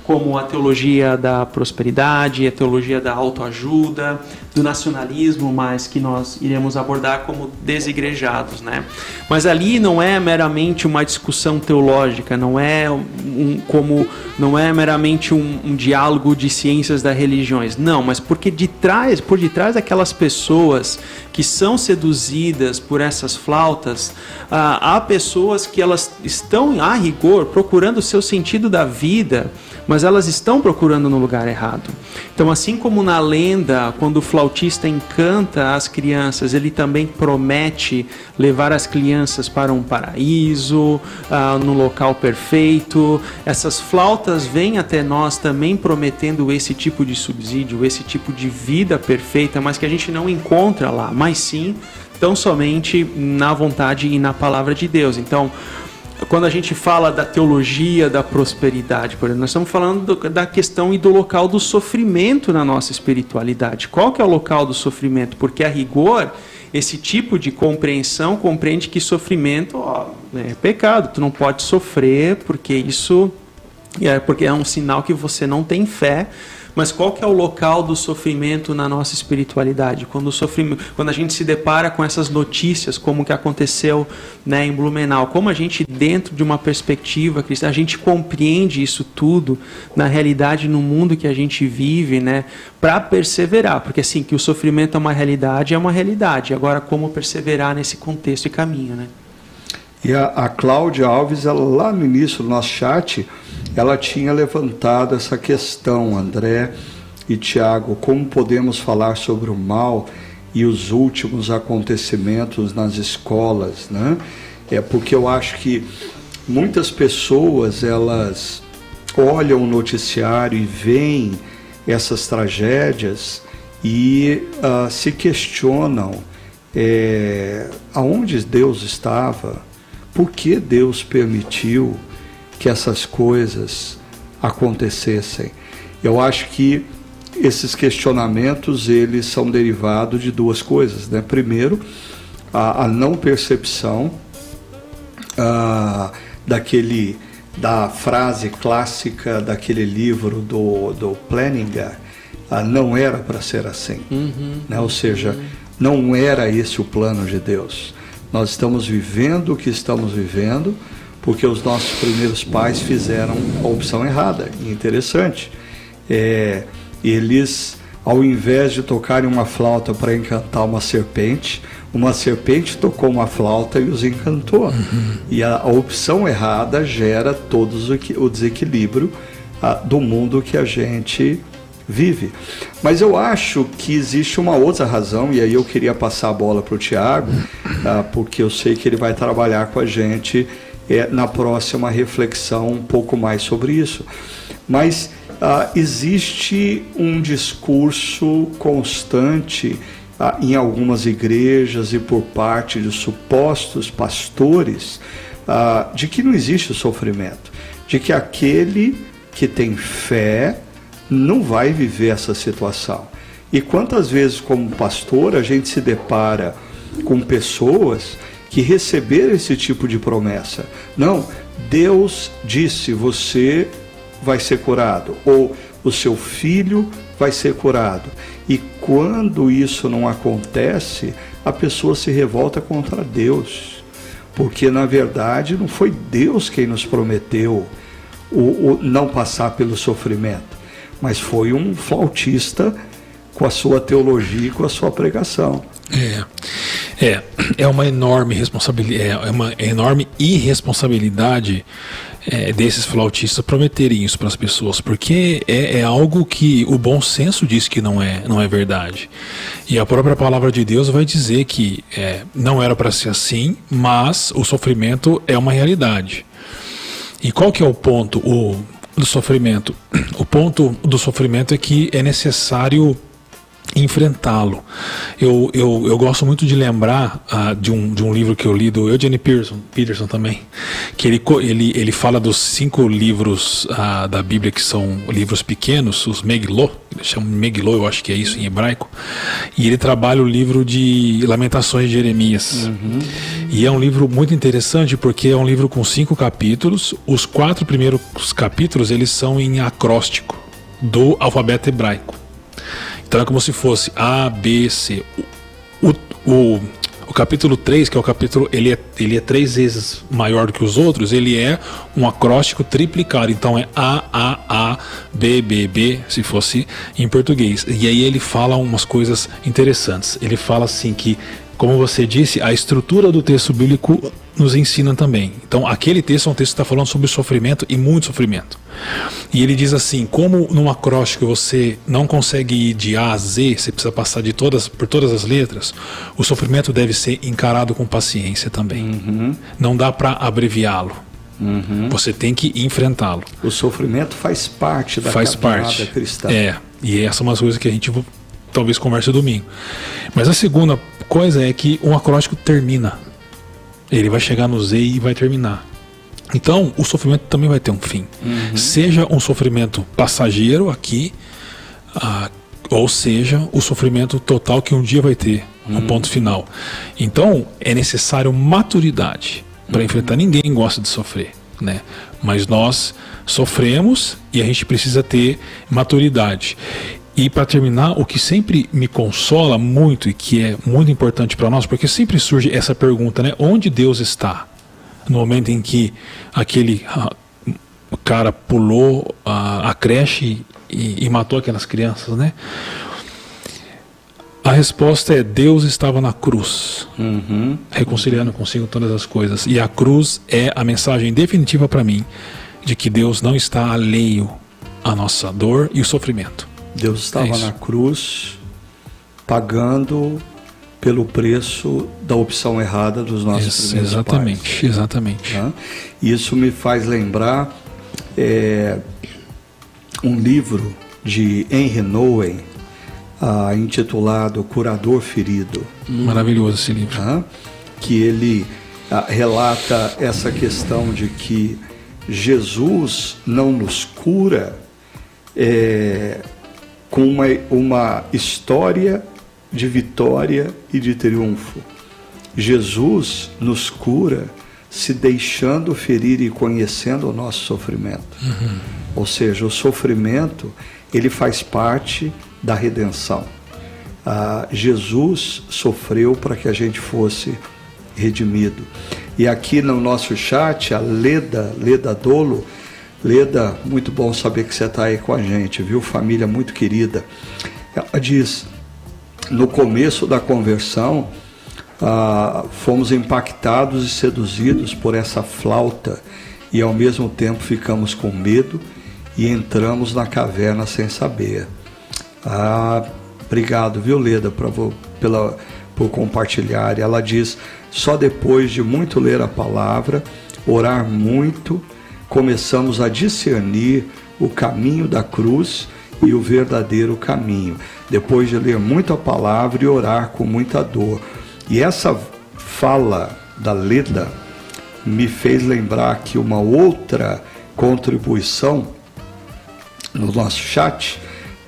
como a teologia da prosperidade, a teologia da autoajuda, do nacionalismo, mas que nós iremos abordar como desigrejados, né? Mas ali não é meramente uma discussão teológica, não é um, como não é meramente um, um diálogo de ciências das religiões, não, mas porque de trás, por detrás daquelas pessoas que são seduzidas por essas flautas, ah, há pessoas que elas estão a rigor procurando o seu sentido da vida mas elas estão procurando no lugar errado. Então, assim como na lenda, quando o flautista encanta as crianças, ele também promete levar as crianças para um paraíso, uh, no local perfeito. Essas flautas vêm até nós também prometendo esse tipo de subsídio, esse tipo de vida perfeita, mas que a gente não encontra lá, mas sim tão somente na vontade e na palavra de Deus. Então, quando a gente fala da teologia da prosperidade, por exemplo, nós estamos falando do, da questão e do local do sofrimento na nossa espiritualidade. Qual que é o local do sofrimento? Porque a rigor, esse tipo de compreensão compreende que sofrimento ó, é pecado. Tu não pode sofrer porque isso é porque é um sinal que você não tem fé mas qual que é o local do sofrimento na nossa espiritualidade? Quando o sofrimento, quando a gente se depara com essas notícias, como que aconteceu, né, em Blumenau, como a gente dentro de uma perspectiva cristã, a gente compreende isso tudo na realidade no mundo que a gente vive, né, para perseverar, porque assim que o sofrimento é uma realidade, é uma realidade. Agora como perseverar nesse contexto e caminho, né? E a, a Cláudia Alves, ela, lá no início do nosso chat, ela tinha levantado essa questão, André e Tiago, como podemos falar sobre o mal e os últimos acontecimentos nas escolas, né? É porque eu acho que muitas pessoas elas olham o noticiário e veem essas tragédias e uh, se questionam é, aonde Deus estava, por que Deus permitiu que essas coisas acontecessem. Eu acho que esses questionamentos eles são derivados de duas coisas, né? Primeiro, a, a não percepção a, daquele da frase clássica daquele livro do, do Planninga, não era para ser assim, uhum, né? Ou seja, uhum. não era esse o plano de Deus. Nós estamos vivendo o que estamos vivendo porque os nossos primeiros pais fizeram a opção errada. E interessante, é, eles, ao invés de tocarem uma flauta para encantar uma serpente, uma serpente tocou uma flauta e os encantou. Uhum. E a, a, opção errada gera todo o desequilíbrio a, do mundo que a gente vive. Mas eu acho que existe uma outra razão, e aí eu queria passar a bola para o Tiago, tá? porque eu sei que ele vai trabalhar com a gente é, na próxima reflexão um pouco mais sobre isso. Mas ah, existe um discurso constante ah, em algumas igrejas e por parte de supostos pastores ah, de que não existe sofrimento, de que aquele que tem fé não vai viver essa situação. E quantas vezes, como pastor, a gente se depara com pessoas que receberam esse tipo de promessa. Não, Deus disse: você vai ser curado, ou o seu filho vai ser curado. E quando isso não acontece, a pessoa se revolta contra Deus. Porque na verdade não foi Deus quem nos prometeu o, o não passar pelo sofrimento, mas foi um flautista com a sua teologia e com a sua pregação. É, é, é uma enorme responsabilidade, é uma enorme irresponsabilidade é, desses flautistas prometerem isso para as pessoas, porque é, é, algo que o bom senso diz que não é, não é verdade. E a própria palavra de Deus vai dizer que é, não era para ser assim, mas o sofrimento é uma realidade. E qual que é o ponto o, do sofrimento? O ponto do sofrimento é que é necessário enfrentá-lo. Eu, eu, eu gosto muito de lembrar uh, de, um, de um livro que eu li do Eugene Peterson, Peterson também, que ele, ele, ele fala dos cinco livros uh, da Bíblia que são livros pequenos, os Megillah, ele chama Megillah, eu acho que é isso em hebraico, e ele trabalha o livro de Lamentações de Jeremias. Uhum. E é um livro muito interessante porque é um livro com cinco capítulos, os quatro primeiros capítulos eles são em acróstico do alfabeto hebraico. Então é como se fosse A, B, C. O, o, o capítulo 3, que é o capítulo, ele é, ele é três vezes maior do que os outros, ele é um acróstico triplicado. Então é A, A, A, B, B, B, se fosse em português. E aí ele fala umas coisas interessantes. Ele fala assim que como você disse, a estrutura do texto bíblico nos ensina também. Então, aquele texto é um texto que está falando sobre sofrimento e muito sofrimento. E ele diz assim: como num acróstico você não consegue ir de A a Z, você precisa passar de todas, por todas as letras, o sofrimento deve ser encarado com paciência também. Uhum. Não dá para abreviá-lo. Uhum. Você tem que enfrentá-lo. O sofrimento faz parte da faz parte. cristã. É, e essa é uma coisa que a gente talvez converse domingo. Mas a segunda coisa é que um acróstico termina. Ele vai chegar no Z e vai terminar. Então, o sofrimento também vai ter um fim. Uhum. Seja um sofrimento passageiro aqui, ah, ou seja, o sofrimento total que um dia vai ter, no uhum. ponto final. Então, é necessário maturidade para uhum. enfrentar. Ninguém gosta de sofrer, né? Mas nós sofremos e a gente precisa ter maturidade. E para terminar, o que sempre me consola muito e que é muito importante para nós, porque sempre surge essa pergunta, né? Onde Deus está? No momento em que aquele uh, cara pulou a, a creche e, e, matou aquelas crianças, né? A resposta é Deus estava na cruz, uhum. reconciliando consigo todas as coisas. E a cruz é a mensagem definitiva para mim de que Deus não está alheio à nossa dor e o sofrimento. Deus estava é na cruz pagando pelo preço da opção errada dos nossos isso, primeiros exatamente, pais. Exatamente. Né? Isso me faz lembrar é, um livro de Henry Nouwen, ah, intitulado Curador Ferido. Maravilhoso esse livro. Né? Que ele ah, relata essa questão de que Jesus não nos cura é, com uma, uma história de vitória e de triunfo. Jesus nos cura se deixando ferir e conhecendo o nosso sofrimento. Uhum. Ou seja, o sofrimento ele faz parte da redenção. Ah, Jesus sofreu para que a gente fosse redimido. E aqui no nosso chat, a Leda, Leda Dolo, Leda, muito bom saber que você está aí com a gente, viu? Família muito querida. Ela diz: no começo da conversão, ah, fomos impactados e seduzidos por essa flauta e ao mesmo tempo ficamos com medo e entramos na caverna sem saber. Ah, obrigado, viu, Leda, pra, pela, por compartilhar. Ela diz: só depois de muito ler a palavra, orar muito começamos a discernir o caminho da cruz e o verdadeiro caminho, depois de ler muito a palavra e orar com muita dor. E essa fala da Leda me fez lembrar que uma outra contribuição no nosso chat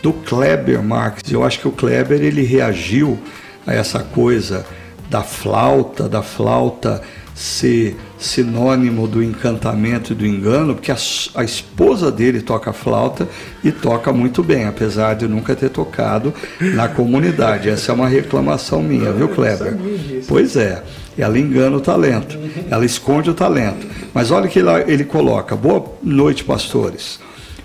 do Kleber Marques. Eu acho que o Kleber ele reagiu a essa coisa da flauta, da flauta ser sinônimo do encantamento e do engano, porque a, a, esposa dele toca flauta e toca muito bem, apesar de nunca ter tocado na comunidade. Essa é uma reclamação minha, viu, Kleber? Pois é, ela engana o talento, ela esconde o talento. Mas olha que ele, ele coloca: boa noite, pastores.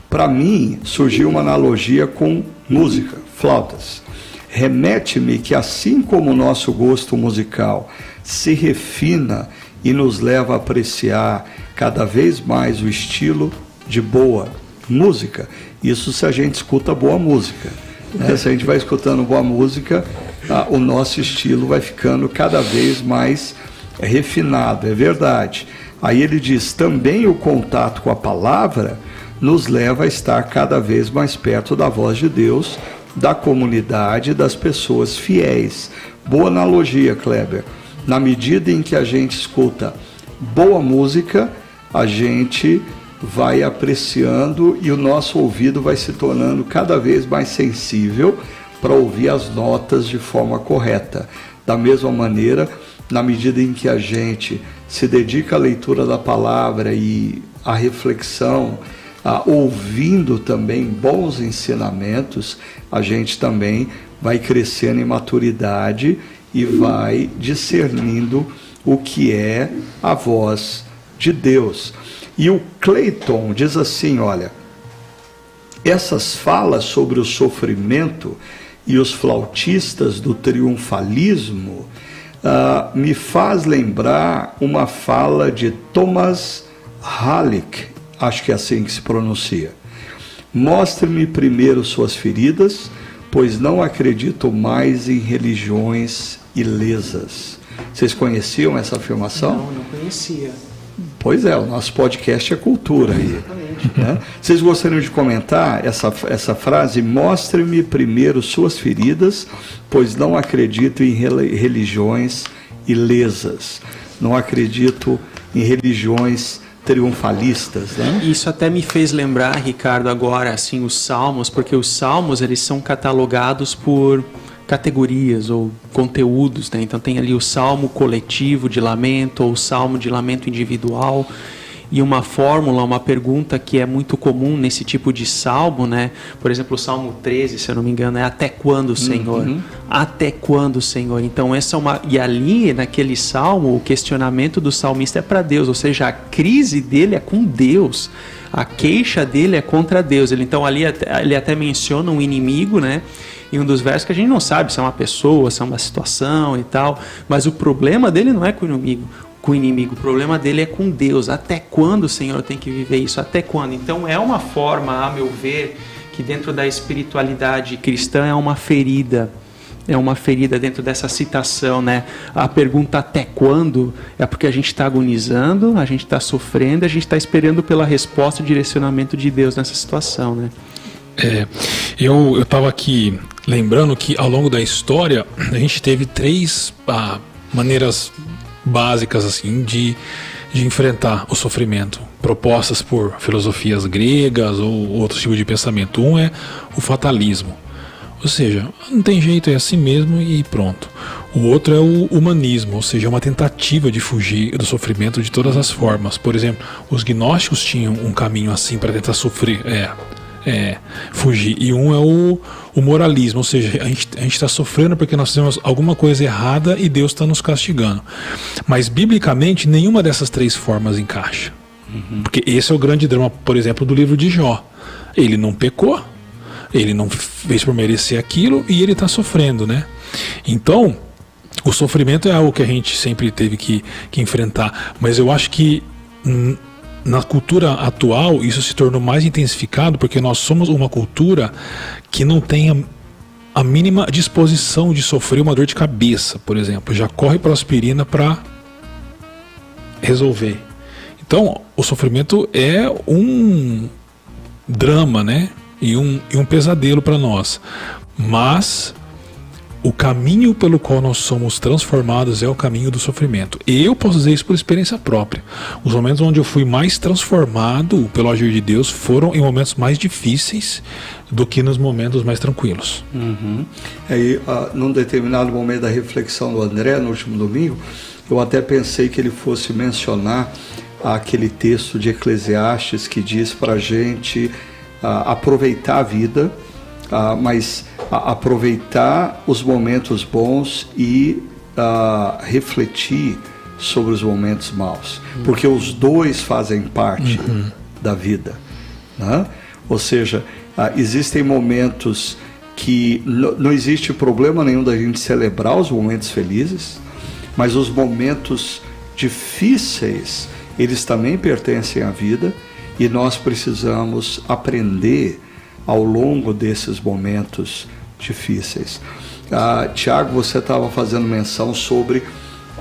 Para mim, surgiu uma analogia com música, flautas. Remete-me que, assim como o nosso gosto musical se refina e nos leva a apreciar cada vez mais o estilo de boa música. Isso se a gente escuta boa música. Né? Se a gente vai escutando boa música, o nosso estilo vai ficando cada vez mais refinado, é verdade. Aí ele diz: também o contato com a palavra nos leva a estar cada vez mais perto da voz de Deus, da comunidade, das pessoas fiéis. Boa analogia, Kleber na medida em que a gente escuta boa música, a gente vai apreciando e o nosso ouvido vai se tornando cada vez mais sensível para ouvir as notas de forma correta. Da mesma maneira, na medida em que a gente se dedica à leitura da palavra e à reflexão, a, ouvindo também bons ensinamentos, a gente também vai crescendo em maturidade e vai discernindo o que é a voz de Deus. E o Clayton diz assim: olha, essas falas sobre o sofrimento e os flautistas do triunfalismo uh, me faz lembrar uma fala de Thomas Halleck, acho que é assim que se pronuncia. Mostre-me primeiro suas feridas, pois não acredito mais em religiões ilesas. Vocês conheciam essa afirmação? Não, não conhecia. Pois é, o nosso podcast é cultura aí. Né? Vocês gostariam de comentar essa, essa frase? Mostre-me primeiro suas feridas, pois não acredito em religiões ilesas. Não acredito em religiões triunfalistas, né? Isso até me fez lembrar, Ricardo, agora assim os salmos, porque os salmos eles são catalogados por categorias ou conteúdos, né? Então tem ali o salmo coletivo de lamento ou o salmo de lamento individual e uma fórmula, uma pergunta que é muito comum nesse tipo de salmo, né? Por exemplo, o Salmo 13, se eu não me engano, é até quando, Senhor? Uhum. Até quando, Senhor? Então essa é uma e ali naquele salmo, o questionamento do salmista é para Deus, ou seja, a crise dele é com Deus. A queixa dele é contra Deus. Ele então ali ele até menciona um inimigo, né? Em um dos versos que a gente não sabe se é uma pessoa, se é uma situação e tal, mas o problema dele não é com o inimigo, com o inimigo, o problema dele é com Deus. Até quando o Senhor tem que viver isso? Até quando? Então é uma forma, a meu ver, que dentro da espiritualidade cristã é uma ferida é uma ferida dentro dessa citação, né? A pergunta até quando é porque a gente está agonizando, a gente está sofrendo, a gente está esperando pela resposta e direcionamento de Deus nessa situação, né? É, eu estava aqui lembrando que ao longo da história a gente teve três ah, maneiras básicas assim de, de enfrentar o sofrimento propostas por filosofias gregas ou outros tipos de pensamento. Um é o fatalismo, ou seja, não tem jeito, é assim mesmo e pronto. O outro é o humanismo, ou seja, uma tentativa de fugir do sofrimento de todas as formas. Por exemplo, os gnósticos tinham um caminho assim para tentar sofrer, é, é, fugir. E um é o, o moralismo, ou seja, a gente está sofrendo porque nós fizemos alguma coisa errada e Deus está nos castigando. Mas, biblicamente, nenhuma dessas três formas encaixa. Uhum. Porque esse é o grande drama, por exemplo, do livro de Jó. Ele não pecou, ele não fez por merecer aquilo e ele está sofrendo, né? Então, o sofrimento é algo que a gente sempre teve que, que enfrentar. Mas eu acho que na cultura atual isso se tornou mais intensificado porque nós somos uma cultura que não tem a, a mínima disposição de sofrer uma dor de cabeça, por exemplo, já corre para aspirina para resolver. Então, o sofrimento é um drama, né? E um, e um pesadelo para nós. Mas o caminho pelo qual nós somos transformados é o caminho do sofrimento. Eu posso dizer isso por experiência própria. Os momentos onde eu fui mais transformado pelo agir de Deus foram em momentos mais difíceis do que nos momentos mais tranquilos. Uhum. Aí, uh, num determinado momento da reflexão do André, no último domingo, eu até pensei que ele fosse mencionar aquele texto de Eclesiastes que diz para a gente uh, aproveitar a vida, uh, mas aproveitar os momentos bons e refletir sobre os momentos maus, uhum. porque os dois fazem parte uhum. da vida. Né? Ou seja, existem momentos que não existe problema nenhum da gente celebrar os momentos felizes, mas os momentos difíceis, eles também pertencem à vida e nós precisamos aprender ao longo desses momentos difíceis. Ah, Tiago, você estava fazendo menção sobre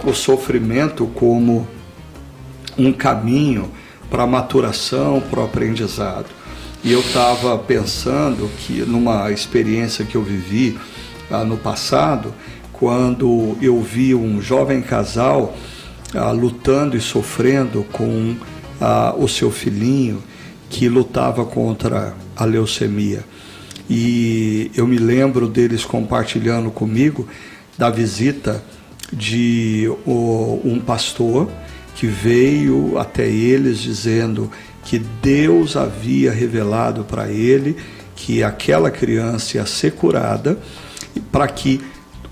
o sofrimento como um caminho para a maturação, para o aprendizado. E eu estava pensando que numa experiência que eu vivi ah, no passado, quando eu vi um jovem casal ah, lutando e sofrendo com ah, o seu filhinho que lutava contra a leucemia. E eu me lembro deles compartilhando comigo da visita de um pastor que veio até eles dizendo que Deus havia revelado para ele que aquela criança ia ser curada para que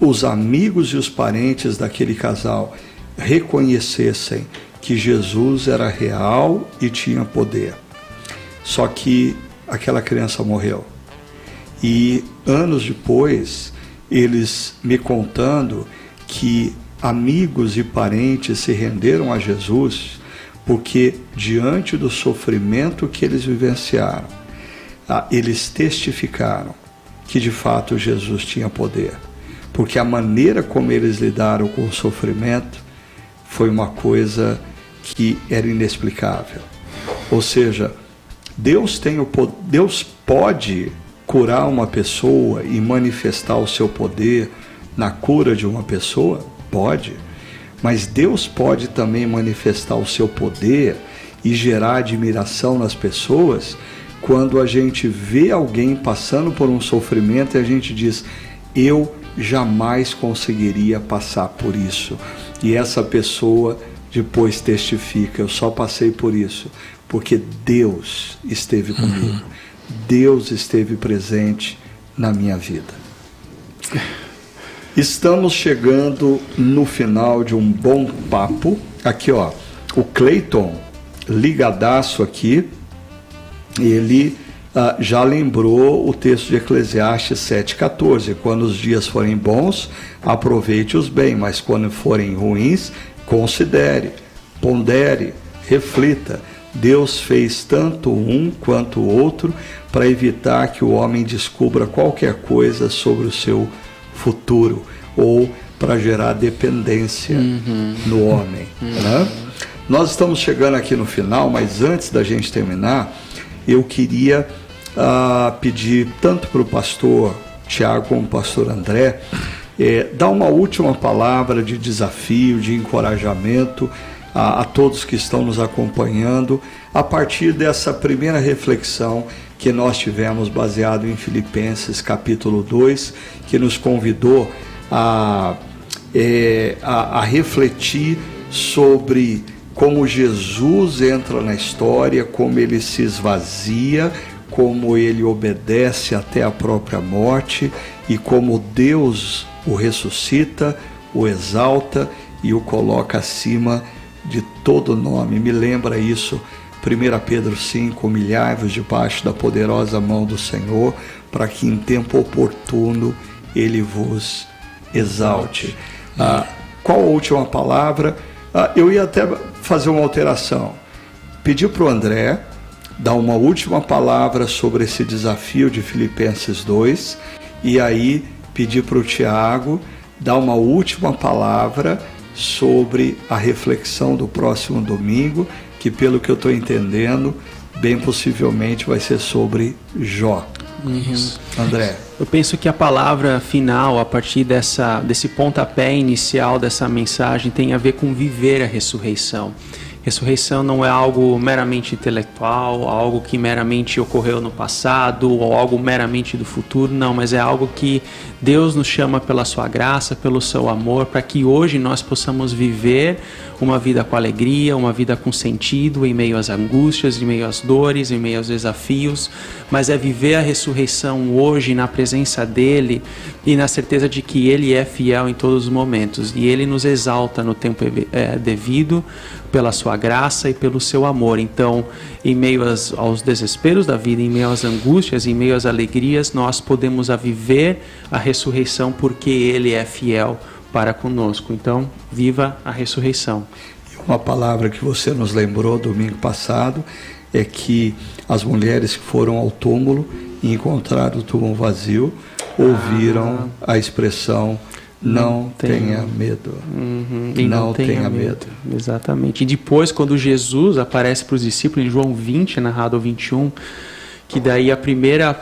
os amigos e os parentes daquele casal reconhecessem que Jesus era real e tinha poder. Só que aquela criança morreu. E anos depois, eles me contando que amigos e parentes se renderam a Jesus porque, diante do sofrimento que eles vivenciaram, ah, eles testificaram que de fato Jesus tinha poder porque a maneira como eles lidaram com o sofrimento foi uma coisa que era inexplicável. Ou seja, Deus tem o Deus pode curar uma pessoa e manifestar o seu poder na cura de uma pessoa? Pode. Mas Deus pode também manifestar o seu poder e gerar admiração nas pessoas quando a gente vê alguém passando por um sofrimento e a gente diz: Eu jamais conseguiria passar por isso. E essa pessoa depois testifica: eu só passei por isso porque Deus esteve comigo. Uhum. Deus esteve presente na minha vida. Estamos chegando no final de um bom papo. Aqui, ó, o Cleiton, ligadaço aqui, ele ah, já lembrou o texto de Eclesiastes 7,14: quando os dias forem bons, aproveite-os bem, mas quando forem ruins, considere, pondere, reflita. Deus fez tanto um quanto o outro para evitar que o homem descubra qualquer coisa sobre o seu futuro ou para gerar dependência uhum. no homem. Uhum. Né? Nós estamos chegando aqui no final, mas antes da gente terminar, eu queria uh, pedir tanto para o pastor Tiago como para o pastor André é, dar uma última palavra de desafio, de encorajamento a, a todos que estão nos acompanhando a partir dessa primeira reflexão que nós tivemos baseado em Filipenses capítulo 2, que nos convidou a, é, a, a refletir sobre como Jesus entra na história, como ele se esvazia, como ele obedece até a própria morte e como Deus o ressuscita, o exalta e o coloca acima de todo nome. Me lembra isso, 1 Pedro 5: Humilhai-vos debaixo da poderosa mão do Senhor, para que em tempo oportuno ele vos exalte. Ah, qual a última palavra? Ah, eu ia até fazer uma alteração. Pedir para o André dar uma última palavra sobre esse desafio de Filipenses 2 e aí pedir para o Tiago dar uma última palavra sobre a reflexão do próximo domingo, que pelo que eu estou entendendo, bem possivelmente vai ser sobre Jó. Uhum. André. Eu penso que a palavra final, a partir dessa, desse pontapé inicial dessa mensagem, tem a ver com viver a ressurreição. Ressurreição não é algo meramente intelectual, algo que meramente ocorreu no passado ou algo meramente do futuro, não, mas é algo que Deus nos chama pela sua graça, pelo seu amor, para que hoje nós possamos viver uma vida com alegria, uma vida com sentido, em meio às angústias, em meio às dores, em meio aos desafios, mas é viver a ressurreição hoje na presença dele e na certeza de que ele é fiel em todos os momentos. E ele nos exalta no tempo é, devido pela sua graça e pelo seu amor. Então, em meio aos, aos desesperos da vida, em meio às angústias, em meio às alegrias, nós podemos a viver a ressurreição porque ele é fiel para conosco. Então, viva a ressurreição. Uma palavra que você nos lembrou domingo passado é que as mulheres que foram ao túmulo e encontraram o túmulo vazio ouviram ah. a expressão não, tenha, medo. Uhum. E não, não tenha, tenha medo. medo. Exatamente. E depois, quando Jesus aparece para os discípulos, em João 20, narrado ao 21, que daí a primeira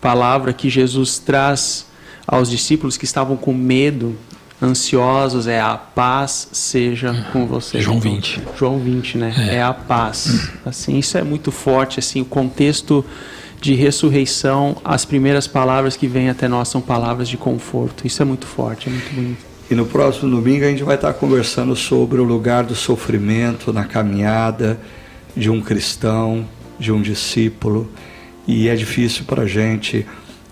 palavra que Jesus traz aos discípulos que estavam com medo ansiosos é a paz seja com vocês. João 20. João 20, né? É. é. a paz. Assim, isso é muito forte, assim, o contexto de ressurreição, as primeiras palavras que vêm até nós são palavras de conforto. Isso é muito forte, é muito bonito. E no próximo domingo a gente vai estar conversando sobre o lugar do sofrimento na caminhada de um cristão, de um discípulo. E é difícil para a gente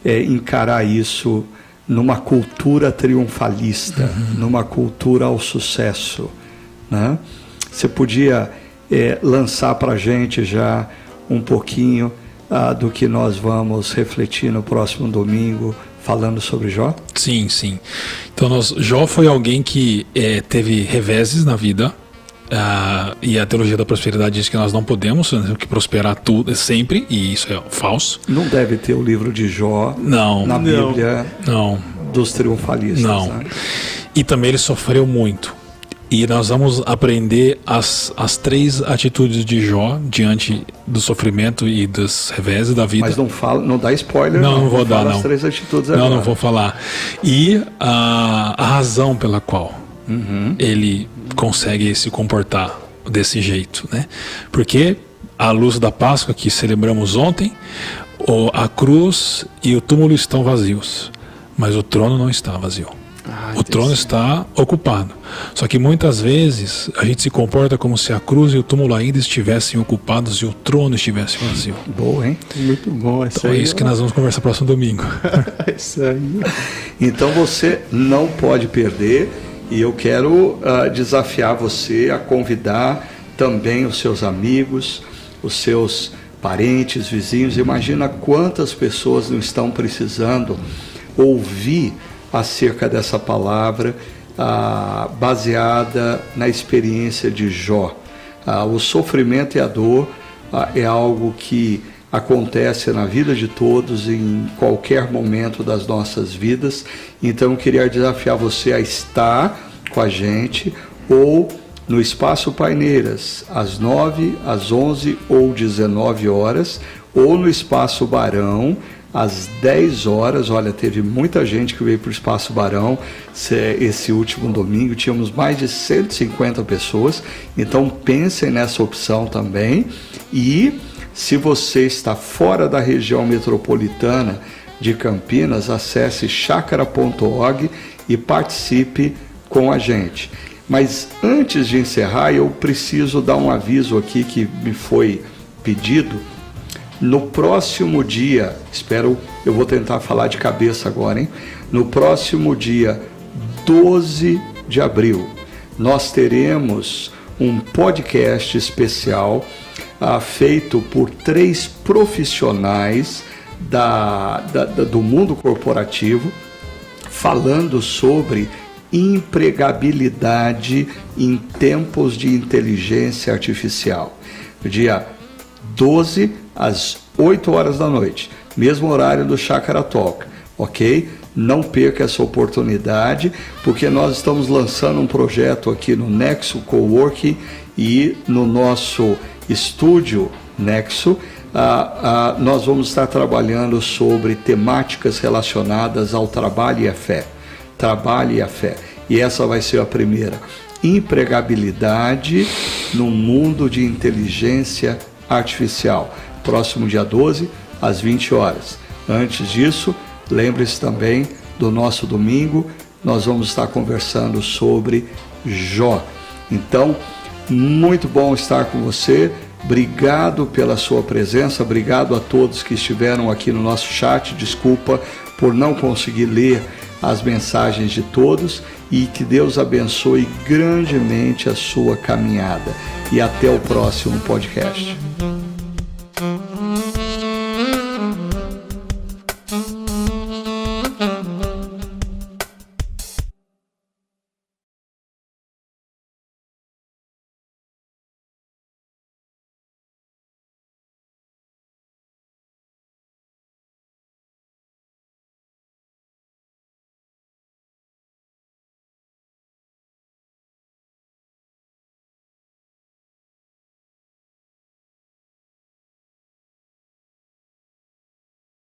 é, encarar isso numa cultura triunfalista, uhum. numa cultura ao sucesso. Né? Você podia é, lançar para a gente já um pouquinho ah, do que nós vamos refletir no próximo domingo falando sobre Jó? Sim, sim. Então, nós, Jó foi alguém que é, teve reveses na vida. Uh, e a teologia da prosperidade diz que nós não podemos né, que prosperar tudo sempre, e isso é falso. Não deve ter o livro de Jó não, na Bíblia não. dos triunfalistas. Não. Né? E também ele sofreu muito. E nós vamos aprender as, as três atitudes de Jó diante do sofrimento e dos reveses da vida. Mas não fala, não dá spoiler. Não, não, não vou dar não. As três atitudes não, agora. não vou falar. E a, a razão pela qual uhum. ele consegue se comportar desse jeito, né? Porque a luz da Páscoa que celebramos ontem, a cruz e o túmulo estão vazios, mas o trono não está vazio. Ah, o trono está ocupado. Só que muitas vezes a gente se comporta como se a cruz e o túmulo ainda estivessem ocupados e o trono estivesse vazio. Boa, hein? Muito bom. Então é isso que nós vamos conversar próximo domingo. isso aí. Então você não pode perder e eu quero uh, desafiar você a convidar também os seus amigos, os seus parentes, vizinhos. Imagina quantas pessoas não estão precisando ouvir acerca dessa palavra ah, baseada na experiência de Jó. Ah, o sofrimento e a dor ah, é algo que acontece na vida de todos em qualquer momento das nossas vidas. Então eu queria desafiar você a estar com a gente ou no Espaço Paineiras, às 9, às 11 ou 19 horas, ou no Espaço Barão, às 10 horas. Olha, teve muita gente que veio para o Espaço Barão esse último domingo, tínhamos mais de 150 pessoas, então pensem nessa opção também. E se você está fora da região metropolitana de Campinas, acesse chácara.org e participe com a gente. Mas antes de encerrar, eu preciso dar um aviso aqui que me foi pedido no próximo dia, espero, eu vou tentar falar de cabeça agora, hein? No próximo dia 12 de abril, nós teremos um podcast especial ah, feito por três profissionais da, da, da, do mundo corporativo, falando sobre empregabilidade em tempos de inteligência artificial. Dia 12 às 8 horas da noite, mesmo horário do Chakra Talk, ok? Não perca essa oportunidade, porque nós estamos lançando um projeto aqui no Nexo Coworking e no nosso estúdio Nexo. Ah, ah, nós vamos estar trabalhando sobre temáticas relacionadas ao trabalho e à fé. Trabalho e a fé. E essa vai ser a primeira. empregabilidade no mundo de inteligência artificial. Próximo dia 12, às 20 horas. Antes disso, lembre-se também do nosso domingo, nós vamos estar conversando sobre Jó. Então, muito bom estar com você. Obrigado pela sua presença, obrigado a todos que estiveram aqui no nosso chat. Desculpa por não conseguir ler as mensagens de todos e que Deus abençoe grandemente a sua caminhada. E até o próximo podcast.